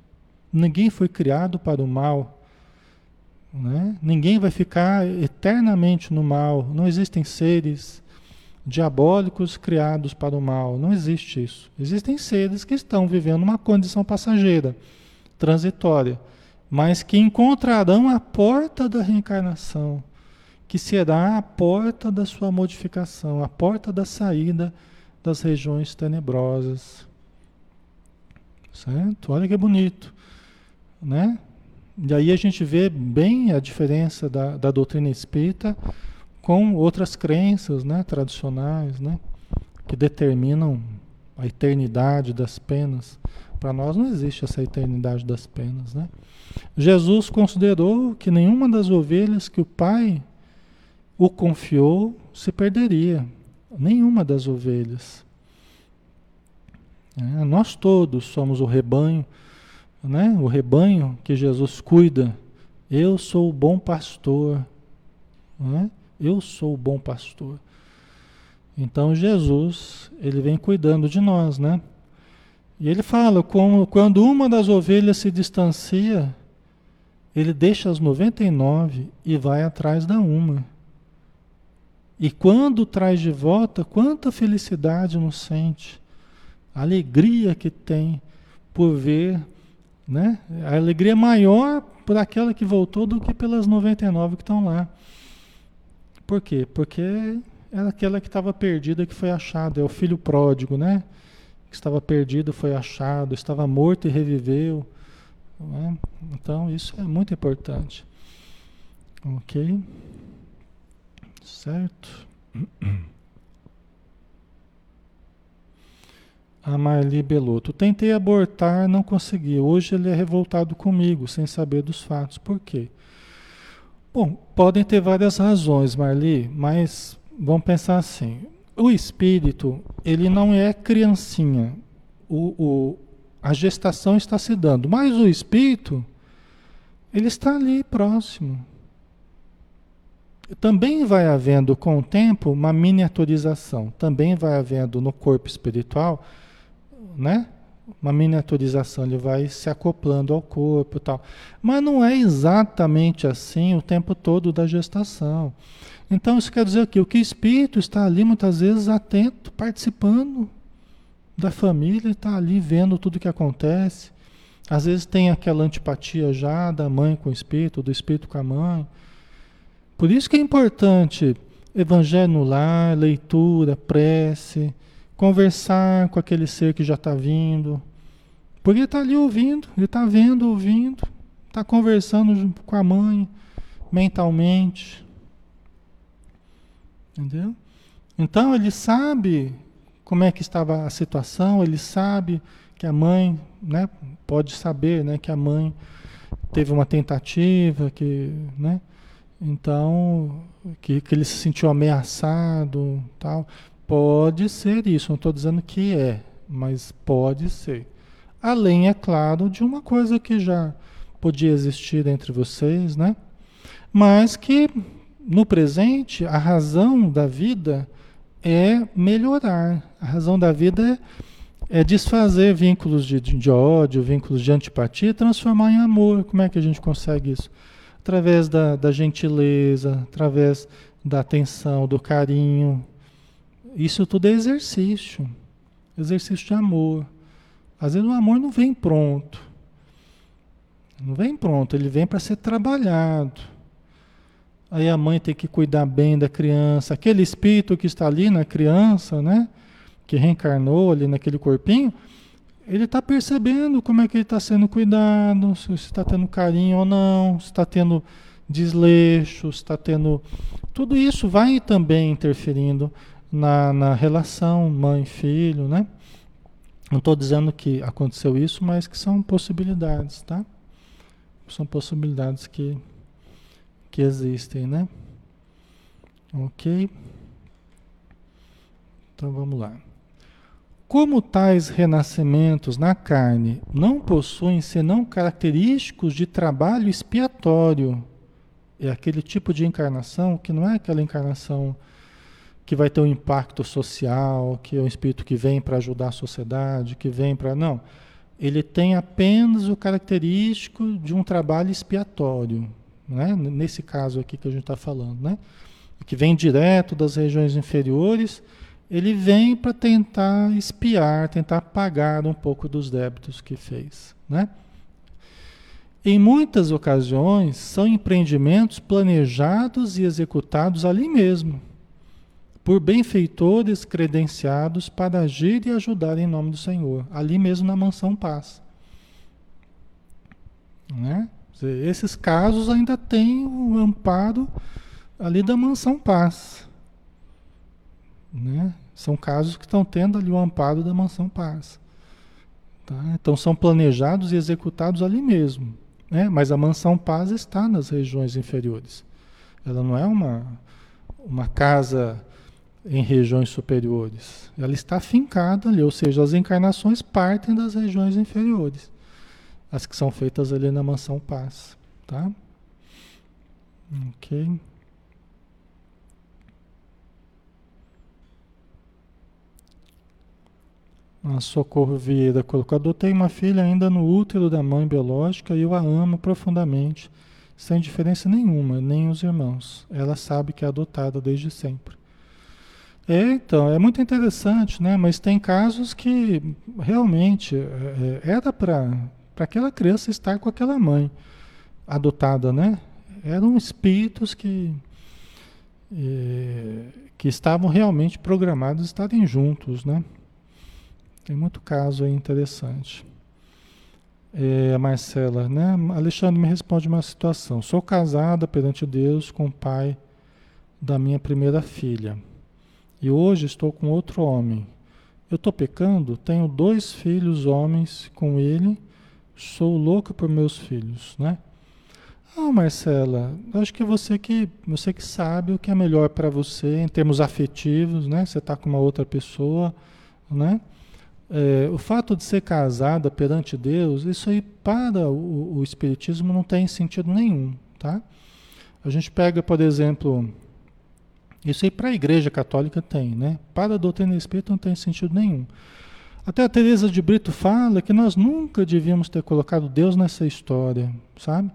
Ninguém foi criado para o mal. Né? Ninguém vai ficar eternamente no mal. Não existem seres diabólicos criados para o mal. Não existe isso. Existem seres que estão vivendo uma condição passageira, transitória mas que encontrarão a porta da reencarnação, que será a porta da sua modificação, a porta da saída das regiões tenebrosas. Certo? Olha que bonito, né? E aí a gente vê bem a diferença da, da doutrina espírita com outras crenças né, tradicionais, né, que determinam a eternidade das penas. Para nós não existe essa eternidade das penas, né? Jesus considerou que nenhuma das ovelhas que o Pai o confiou se perderia. Nenhuma das ovelhas. É, nós todos somos o rebanho, né? o rebanho que Jesus cuida. Eu sou o bom pastor. Né? Eu sou o bom pastor. Então Jesus, ele vem cuidando de nós, né? E ele fala quando uma das ovelhas se distancia, ele deixa as 99 e vai atrás da uma. E quando traz de volta, quanta felicidade nos sente, a alegria que tem por ver, né? A alegria maior por aquela que voltou do que pelas 99 que estão lá. Por quê? Porque era aquela que estava perdida que foi achada, é o filho pródigo, né? Que estava perdido, foi achado, estava morto e reviveu. É? Então, isso é muito importante. Ok? Certo? A Marli Beloto. Tentei abortar, não consegui. Hoje ele é revoltado comigo, sem saber dos fatos. Por quê? Bom, podem ter várias razões, Marli, mas vamos pensar assim. O espírito, ele não é criancinha. O, o, a gestação está se dando, mas o espírito, ele está ali próximo. Também vai havendo com o tempo uma miniaturização, também vai havendo no corpo espiritual, né? Uma miniaturização, ele vai se acoplando ao corpo e tal. Mas não é exatamente assim o tempo todo da gestação. Então isso quer dizer o quê? O que o espírito está ali muitas vezes atento, participando da família, está ali vendo tudo que acontece, Às vezes tem aquela antipatia já da mãe com o espírito, do espírito com a mãe. Por isso que é importante evangelho no lar, leitura, prece, conversar com aquele ser que já está vindo. Porque ele está ali ouvindo, ele está vendo, ouvindo, está conversando com a mãe mentalmente. Entendeu? Então ele sabe como é que estava a situação, ele sabe que a mãe, né, pode saber, né, que a mãe teve uma tentativa, que, né, então, que, que ele se sentiu ameaçado, tal. Pode ser isso, não estou dizendo que é, mas pode ser. Além, é claro, de uma coisa que já podia existir entre vocês, né? Mas que no presente a razão da vida é melhorar. A razão da vida é, é desfazer vínculos de, de, ódio, vínculos de antipatia, transformar em amor. Como é que a gente consegue isso? Através da, da gentileza, através da atenção, do carinho. Isso tudo é exercício. Exercício de amor. Às vezes o amor não vem pronto. Não vem pronto, ele vem para ser trabalhado. Aí a mãe tem que cuidar bem da criança. Aquele espírito que está ali na criança, né? Que reencarnou ali naquele corpinho, ele está percebendo como é que ele está sendo cuidado, se está tendo carinho ou não, se está tendo desleixo, se está tendo. Tudo isso vai também interferindo na, na relação mãe-filho, né? Não estou dizendo que aconteceu isso, mas que são possibilidades, tá? São possibilidades que que existem, né? Ok? Então vamos lá. Como tais renascimentos na carne não possuem senão característicos de trabalho expiatório, é aquele tipo de encarnação que não é aquela encarnação que vai ter um impacto social, que é um espírito que vem para ajudar a sociedade, que vem para. Não. Ele tem apenas o característico de um trabalho expiatório né? nesse caso aqui que a gente está falando, né? que vem direto das regiões inferiores, ele vem para tentar espiar, tentar pagar um pouco dos débitos que fez. Né? Em muitas ocasiões, são empreendimentos planejados e executados ali mesmo, por benfeitores credenciados para agir e ajudar em nome do Senhor, ali mesmo na mansão paz. Né? Esses casos ainda têm o amparo ali da mansão paz. Né? São casos que estão tendo ali o amparo da mansão paz. Tá? Então são planejados e executados ali mesmo. Né? Mas a mansão paz está nas regiões inferiores. Ela não é uma, uma casa em regiões superiores. Ela está fincada ali, ou seja, as encarnações partem das regiões inferiores as que são feitas ali na mansão paz, tá? Ok. A Socorro Vieira colocou: Adotei uma filha ainda no útero da mãe biológica e eu a amo profundamente, sem diferença nenhuma, nem os irmãos. Ela sabe que é adotada desde sempre. É, então, é muito interessante, né? Mas tem casos que realmente é, é era para para aquela criança estar com aquela mãe adotada, né? Eram espíritos que, eh, que estavam realmente programados estarem juntos, né? Tem muito caso aí interessante. É, Marcela, né? Alexandre me responde uma situação. Sou casada perante Deus com o pai da minha primeira filha. E hoje estou com outro homem. Eu estou pecando? Tenho dois filhos homens com ele Sou louca por meus filhos, né? Ah, Marcela, acho que você que você que sabe o que é melhor para você em termos afetivos, né? Você está com uma outra pessoa, né? É, o fato de ser casada perante Deus, isso aí para o, o espiritismo não tem sentido nenhum, tá? A gente pega, por exemplo, isso aí para a Igreja Católica tem, né? Para a doutrina espírita não tem sentido nenhum. Até a Teresa de Brito fala que nós nunca devíamos ter colocado Deus nessa história, sabe?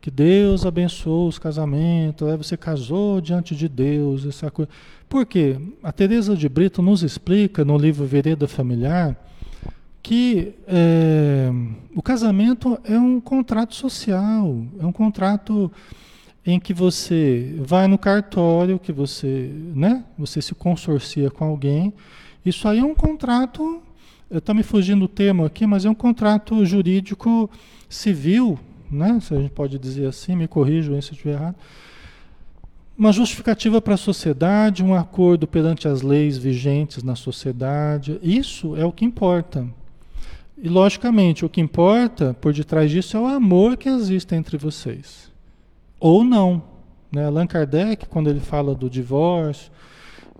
Que Deus abençoou os casamentos, você casou diante de Deus, essa coisa. Por quê? A Teresa de Brito nos explica no livro Vereda Familiar que é, o casamento é um contrato social, é um contrato em que você vai no cartório, que você, né, você se consorcia com alguém. Isso aí é um contrato, está me fugindo o termo aqui, mas é um contrato jurídico civil, né, se a gente pode dizer assim, me corrijam se eu estiver errado. Uma justificativa para a sociedade, um acordo perante as leis vigentes na sociedade. Isso é o que importa. E, logicamente, o que importa por detrás disso é o amor que existe entre vocês. Ou não. Né? Allan Kardec, quando ele fala do divórcio,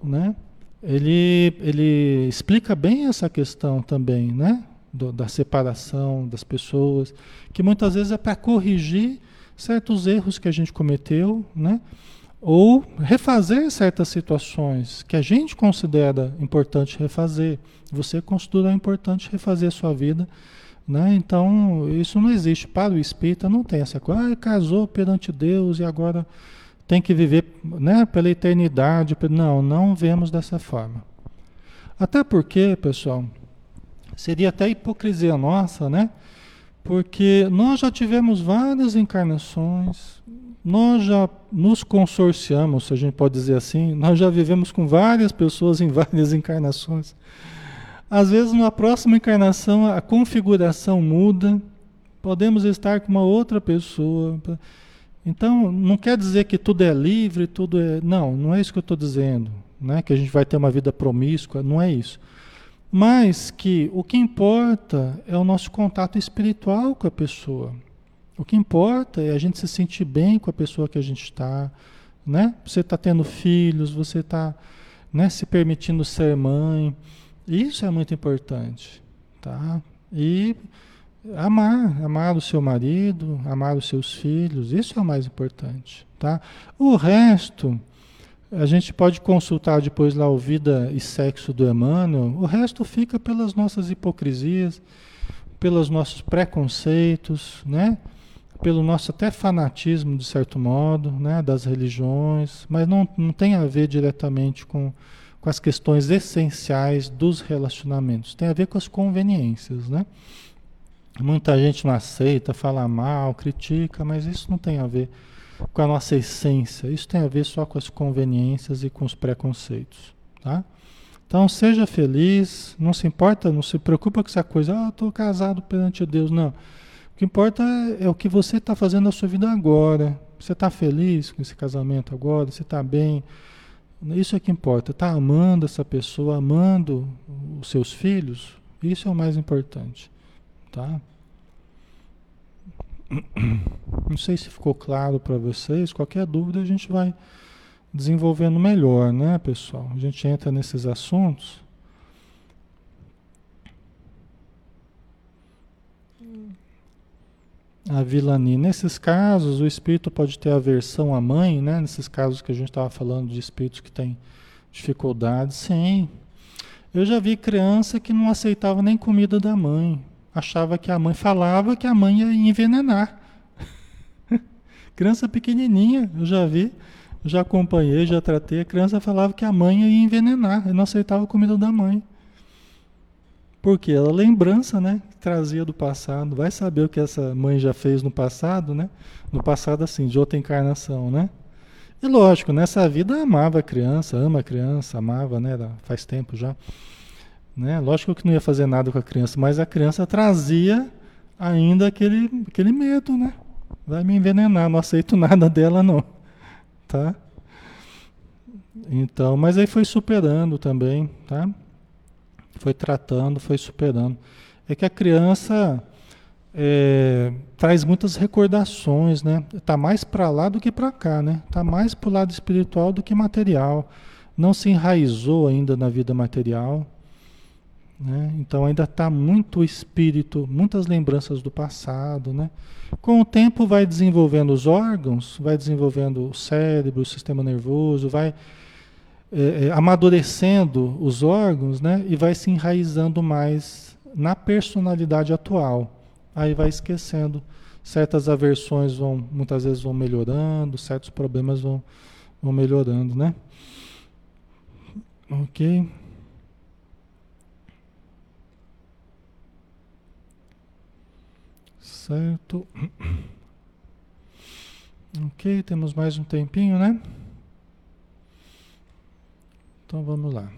né? Ele, ele explica bem essa questão também, né? Do, da separação das pessoas, que muitas vezes é para corrigir certos erros que a gente cometeu, né? ou refazer certas situações que a gente considera importante refazer. Você considera importante refazer a sua vida, né? Então, isso não existe. Para o espírita não tem essa coisa, ah, casou perante Deus e agora tem que viver né, pela eternidade. Não, não vemos dessa forma. Até porque, pessoal, seria até hipocrisia nossa, né? Porque nós já tivemos várias encarnações, nós já nos consorciamos, se a gente pode dizer assim, nós já vivemos com várias pessoas em várias encarnações. Às vezes, na próxima encarnação, a configuração muda, podemos estar com uma outra pessoa. Então, não quer dizer que tudo é livre, tudo é. Não, não é isso que eu estou dizendo. Né? Que a gente vai ter uma vida promíscua, não é isso. Mas que o que importa é o nosso contato espiritual com a pessoa. O que importa é a gente se sentir bem com a pessoa que a gente está, né? Você está tendo filhos, você está né, se permitindo ser mãe. Isso é muito importante, tá? E amar, amar o seu marido, amar os seus filhos, isso é o mais importante, tá? O resto, a gente pode consultar depois lá o Vida e Sexo do Emmanuel, o resto fica pelas nossas hipocrisias, pelos nossos preconceitos, né? pelo nosso até fanatismo, de certo modo, né, das religiões, mas não, não tem a ver diretamente com, com as questões essenciais dos relacionamentos. Tem a ver com as conveniências, né? Muita gente não aceita, fala mal, critica, mas isso não tem a ver com a nossa essência. Isso tem a ver só com as conveniências e com os preconceitos, tá? Então seja feliz, não se importa, não se preocupa com essa coisa, ah, estou casado perante Deus, não. O que importa é, é o que você está fazendo na sua vida agora. Você está feliz com esse casamento agora? Você está bem? Isso é que importa. Está amando essa pessoa, amando os seus filhos? Isso é o mais importante. Tá? Não sei se ficou claro para vocês. Qualquer dúvida a gente vai desenvolvendo melhor, né, pessoal? A gente entra nesses assuntos. a vilania. Nesses casos, o espírito pode ter aversão à mãe, né? Nesses casos que a gente estava falando de espíritos que têm dificuldade, sim. Eu já vi criança que não aceitava nem comida da mãe. Achava que a mãe falava que a mãe ia envenenar. criança pequenininha, eu já vi, já acompanhei, já tratei. A criança falava que a mãe ia envenenar, e não aceitava a comida da mãe. Porque ela lembrança, né? Trazia do passado. Vai saber o que essa mãe já fez no passado, né? No passado, assim, de outra encarnação, né? E lógico, nessa vida amava a criança, ama a criança, amava, né? Faz tempo já. Né? Lógico que não ia fazer nada com a criança, mas a criança trazia ainda aquele, aquele medo, né? Vai me envenenar, não aceito nada dela, não. Tá? Então, mas aí foi superando também, tá? foi tratando, foi superando. É que a criança é, traz muitas recordações, né? Está mais para lá do que para cá, né? Está mais para o lado espiritual do que material. Não se enraizou ainda na vida material. Né? Então ainda está muito espírito, muitas lembranças do passado. Né? Com o tempo vai desenvolvendo os órgãos, vai desenvolvendo o cérebro, o sistema nervoso, vai é, é, amadurecendo os órgãos, né? E vai se enraizando mais na personalidade atual. Aí vai esquecendo. Certas aversões vão, muitas vezes vão melhorando, certos problemas vão, vão melhorando, né? Ok. Certo. Ok, temos mais um tempinho, né? Então vamos lá.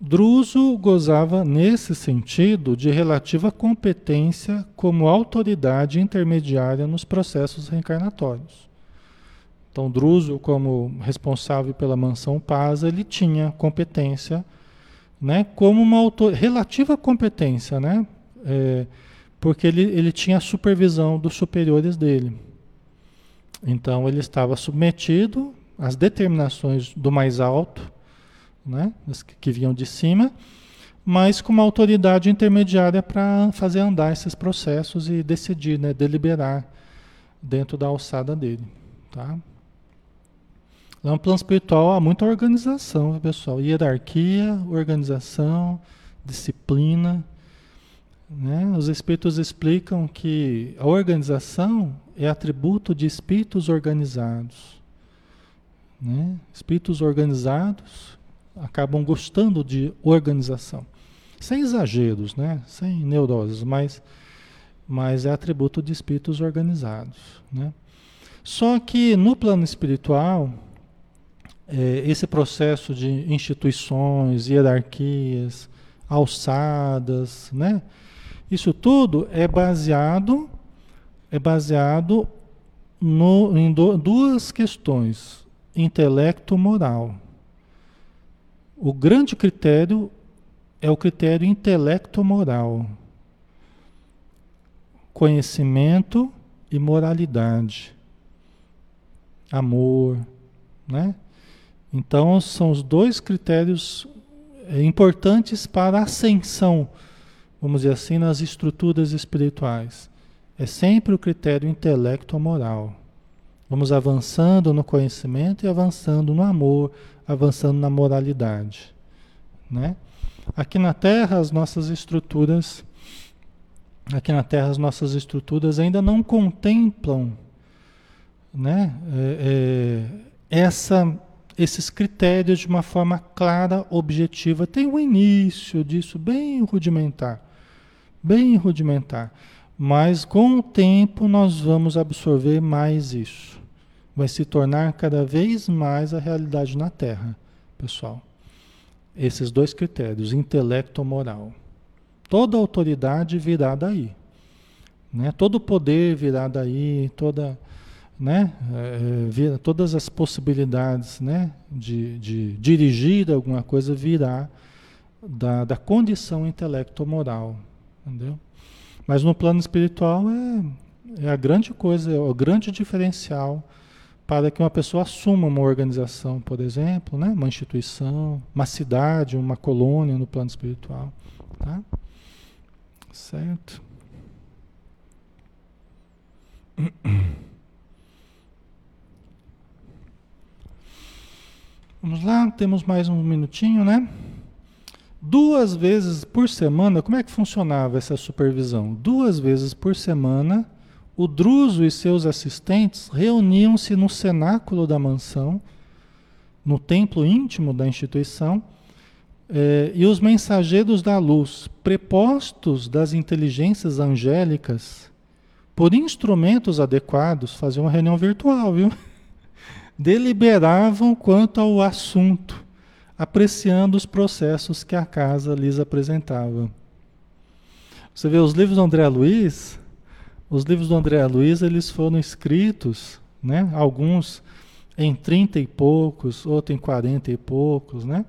Druso gozava, nesse sentido, de relativa competência como autoridade intermediária nos processos reencarnatórios. Então, Druso, como responsável pela mansão Paz, ele tinha competência, né, como uma relativa competência, né, é, porque ele, ele tinha a supervisão dos superiores dele. Então, ele estava submetido às determinações do mais alto, né, que vinham de cima, mas com uma autoridade intermediária para fazer andar esses processos e decidir, né, deliberar dentro da alçada dele. Tá? Lá no plano espiritual há muita organização, pessoal. Hierarquia, organização, disciplina. Né? Os espíritos explicam que a organização é atributo de espíritos organizados. Né? Espíritos organizados acabam gostando de organização. Sem exageros, né? sem neuroses, mas, mas é atributo de espíritos organizados. Né? Só que no plano espiritual, é, esse processo de instituições, hierarquias, alçadas, né? Isso tudo é baseado é baseado no, em do, duas questões: intelecto moral. O grande critério é o critério intelecto moral. Conhecimento e moralidade. Amor, né? Então, são os dois critérios é, importantes para a ascensão, vamos dizer assim, nas estruturas espirituais. É sempre o critério intelecto-moral. Vamos avançando no conhecimento e avançando no amor, avançando na moralidade. Né? Aqui na Terra, as nossas estruturas, aqui na Terra, as nossas estruturas ainda não contemplam né, é, é, essa esses critérios de uma forma clara, objetiva. Tem um início disso bem rudimentar, bem rudimentar. Mas com o tempo nós vamos absorver mais isso. Vai se tornar cada vez mais a realidade na Terra, pessoal. Esses dois critérios, intelecto moral. Toda autoridade virá daí. Né? Todo poder virá daí, toda né, é, todas as possibilidades né, de, de dirigir alguma coisa virá da, da condição intelecto-moral, entendeu? Mas no plano espiritual é, é a grande coisa, é o grande diferencial para que uma pessoa assuma uma organização, por exemplo, né, uma instituição, uma cidade, uma colônia no plano espiritual, tá? Certo? Vamos lá, temos mais um minutinho, né? Duas vezes por semana, como é que funcionava essa supervisão? Duas vezes por semana, o Druso e seus assistentes reuniam-se no cenáculo da mansão, no templo íntimo da instituição, eh, e os mensageiros da luz, prepostos das inteligências angélicas, por instrumentos adequados, faziam uma reunião virtual, viu? deliberavam quanto ao assunto, apreciando os processos que a casa lhes apresentava. Você vê os livros do André Luiz, os livros do André Luiz, eles foram escritos, né, alguns em 30 e poucos, outros em 40 e poucos, né?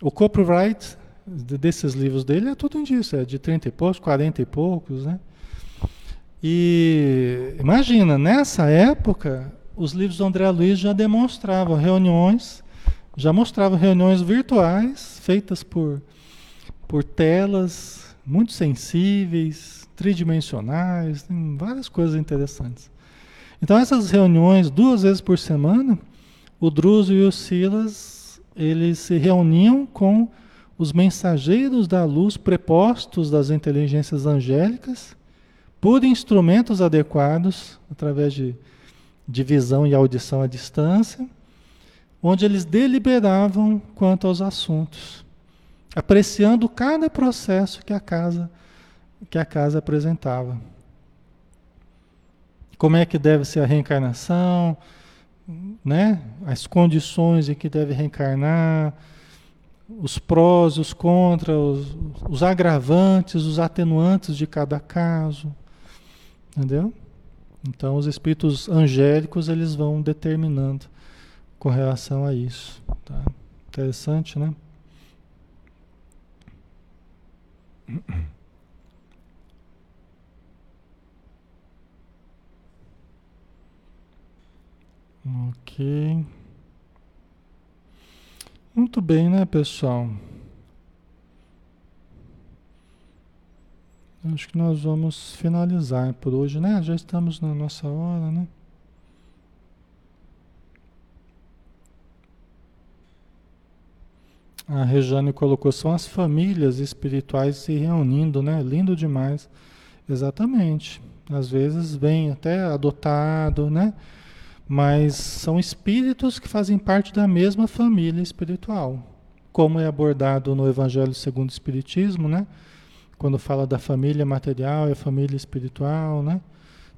O copyright desses livros dele é tudo disso, é de 30 e poucos, 40 e poucos, né? E imagina, nessa época, os livros do André Luiz já demonstravam reuniões, já mostravam reuniões virtuais feitas por, por telas muito sensíveis, tridimensionais, tem várias coisas interessantes. Então essas reuniões, duas vezes por semana, o Druso e o Silas, eles se reuniam com os mensageiros da luz prepostos das inteligências angélicas, por instrumentos adequados, através de de visão e audição à distância, onde eles deliberavam quanto aos assuntos, apreciando cada processo que a casa que a casa apresentava, como é que deve ser a reencarnação, né? As condições em que deve reencarnar, os prós, os contras, os, os agravantes, os atenuantes de cada caso, entendeu? Então os espíritos angélicos eles vão determinando com relação a isso, tá? Interessante, né? Ok. Muito bem, né, pessoal? Acho que nós vamos finalizar por hoje, né? Já estamos na nossa hora, né? A Rejane colocou, são as famílias espirituais se reunindo, né? Lindo demais. Exatamente. Às vezes vem até adotado, né? mas são espíritos que fazem parte da mesma família espiritual, como é abordado no Evangelho segundo o Espiritismo, né? Quando fala da família material e a família espiritual, né?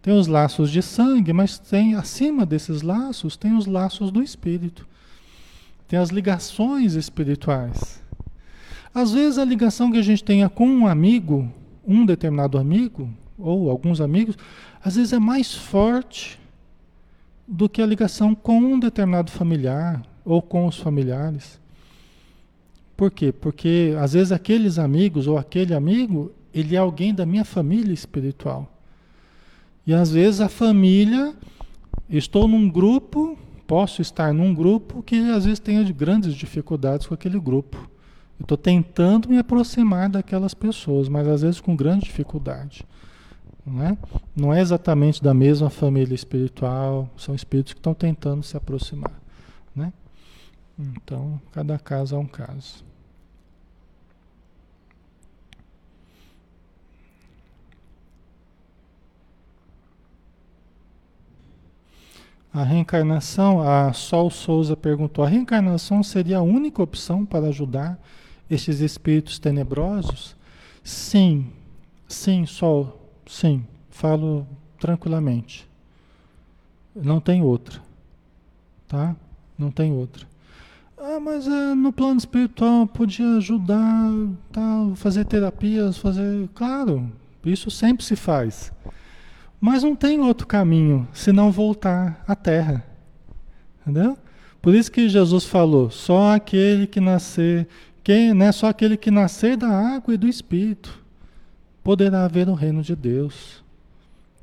Tem os laços de sangue, mas tem acima desses laços tem os laços do espírito. Tem as ligações espirituais. Às vezes a ligação que a gente tenha com um amigo, um determinado amigo ou alguns amigos, às vezes é mais forte do que a ligação com um determinado familiar ou com os familiares. Por quê? Porque às vezes aqueles amigos ou aquele amigo, ele é alguém da minha família espiritual. E às vezes a família, estou num grupo, posso estar num grupo que às vezes tenha grandes dificuldades com aquele grupo. Eu estou tentando me aproximar daquelas pessoas, mas às vezes com grande dificuldade. Não é? não é exatamente da mesma família espiritual, são espíritos que estão tentando se aproximar. Né? Então, cada caso é um caso. A reencarnação, a Sol Souza perguntou: a reencarnação seria a única opção para ajudar estes espíritos tenebrosos? Sim, sim, Sol. Sim, falo tranquilamente. Não tem outra. Tá? Não tem outra. Ah, mas é, no plano espiritual podia ajudar, tal, fazer terapias, fazer. Claro, isso sempre se faz. Mas não tem outro caminho senão voltar à terra. Entendeu? Por isso que Jesus falou: só aquele que nascer, quem, né, só aquele que nascer da água e do espírito poderá haver o reino de Deus.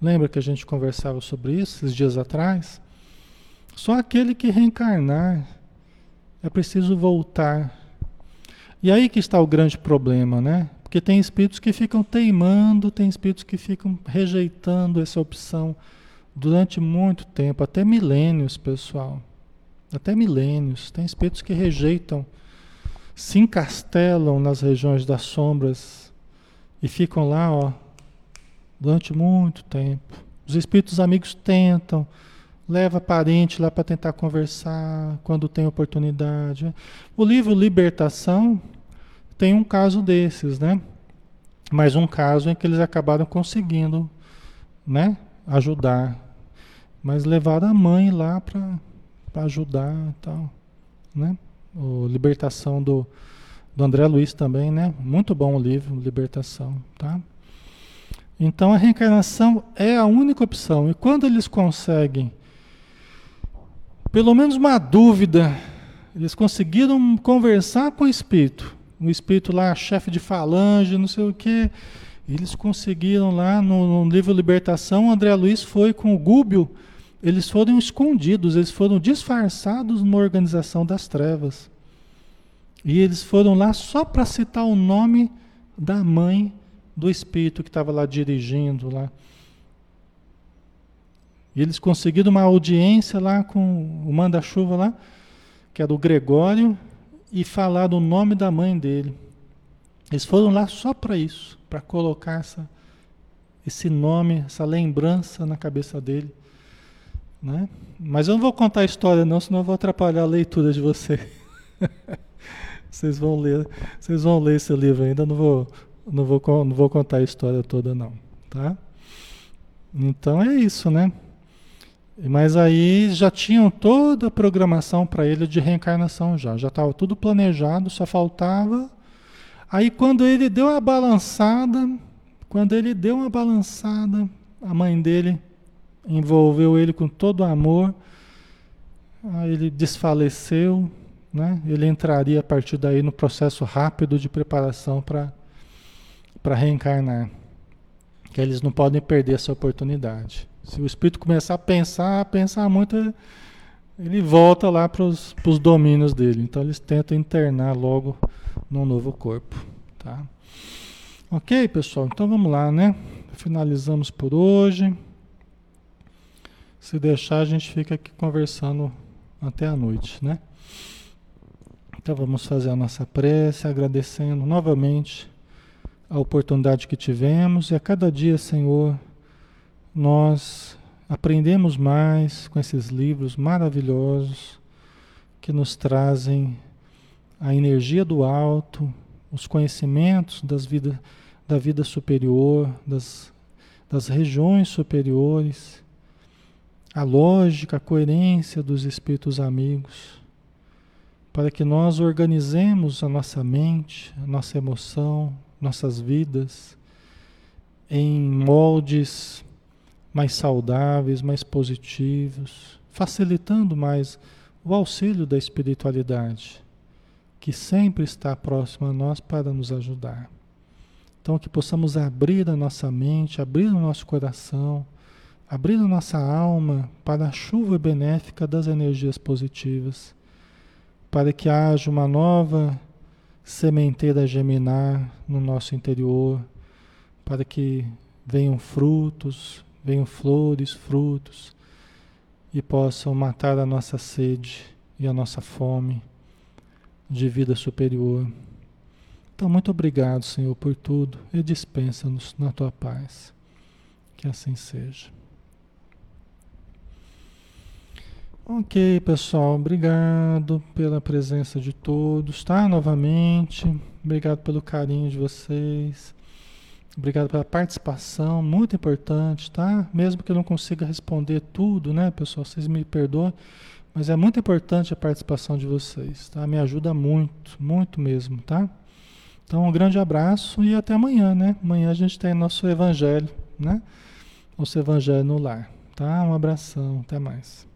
Lembra que a gente conversava sobre isso esses dias atrás? Só aquele que reencarnar é preciso voltar. E aí que está o grande problema, né? Porque tem espíritos que ficam teimando, tem espíritos que ficam rejeitando essa opção durante muito tempo, até milênios, pessoal. Até milênios. Tem espíritos que rejeitam, se encastelam nas regiões das sombras e ficam lá, ó, durante muito tempo. Os espíritos amigos tentam, leva parente lá para tentar conversar quando tem oportunidade. O livro Libertação tem um caso desses, né? Mas um caso em que eles acabaram conseguindo, né, ajudar. Mas levaram a mãe lá para ajudar e tal, né? O Libertação do do André Luiz também, né? Muito bom o livro, Libertação, tá? Então a reencarnação é a única opção. E quando eles conseguem, pelo menos uma dúvida, eles conseguiram conversar com o espírito, o espírito lá, chefe de falange, não sei o quê. Eles conseguiram lá no, no livro Libertação, André Luiz foi com o Gúbio, eles foram escondidos, eles foram disfarçados numa organização das trevas. E eles foram lá só para citar o nome da mãe do espírito que estava lá dirigindo lá. E eles conseguiram uma audiência lá com o manda-chuva lá, que era o Gregório, e falar o nome da mãe dele. Eles foram lá só para isso, para colocar essa, esse nome, essa lembrança na cabeça dele. Né? Mas eu não vou contar a história não, senão eu vou atrapalhar a leitura de você. Vocês vão ler, vocês vão ler esse livro ainda, não vou, não vou, não vou contar a história toda não, tá? Então é isso, né? Mas aí já tinham toda a programação para ele de reencarnação já, já estava tudo planejado, só faltava. Aí quando ele deu a balançada, quando ele deu uma balançada, a mãe dele envolveu ele com todo amor, aí ele desfaleceu, né? Ele entraria a partir daí no processo rápido de preparação para para reencarnar. Que eles não podem perder essa oportunidade. Se o espírito começar a pensar, a pensar muito, ele volta lá para os domínios dele. Então eles tentam internar logo num novo corpo. Tá? Ok, pessoal? Então vamos lá, né? Finalizamos por hoje. Se deixar, a gente fica aqui conversando até a noite, né? Então vamos fazer a nossa prece, agradecendo novamente a oportunidade que tivemos e a cada dia, Senhor nós aprendemos mais com esses livros maravilhosos que nos trazem a energia do alto, os conhecimentos das vida, da vida superior, das, das regiões superiores, a lógica, a coerência dos espíritos amigos, para que nós organizemos a nossa mente, a nossa emoção, nossas vidas em moldes mais saudáveis, mais positivos, facilitando mais o auxílio da espiritualidade, que sempre está próximo a nós para nos ajudar. Então, que possamos abrir a nossa mente, abrir o nosso coração, abrir a nossa alma para a chuva benéfica das energias positivas, para que haja uma nova sementeira a geminar no nosso interior, para que venham frutos, venham flores, frutos e possam matar a nossa sede e a nossa fome de vida superior. Então, muito obrigado, Senhor, por tudo e dispensa-nos na tua paz. Que assim seja. Ok, pessoal, obrigado pela presença de todos, tá? Novamente, obrigado pelo carinho de vocês. Obrigado pela participação, muito importante, tá? Mesmo que eu não consiga responder tudo, né, pessoal? Vocês me perdoem, mas é muito importante a participação de vocês, tá? Me ajuda muito, muito mesmo, tá? Então, um grande abraço e até amanhã, né? Amanhã a gente tem nosso evangelho, né? Nosso evangelho no lar, tá? Um abração, até mais.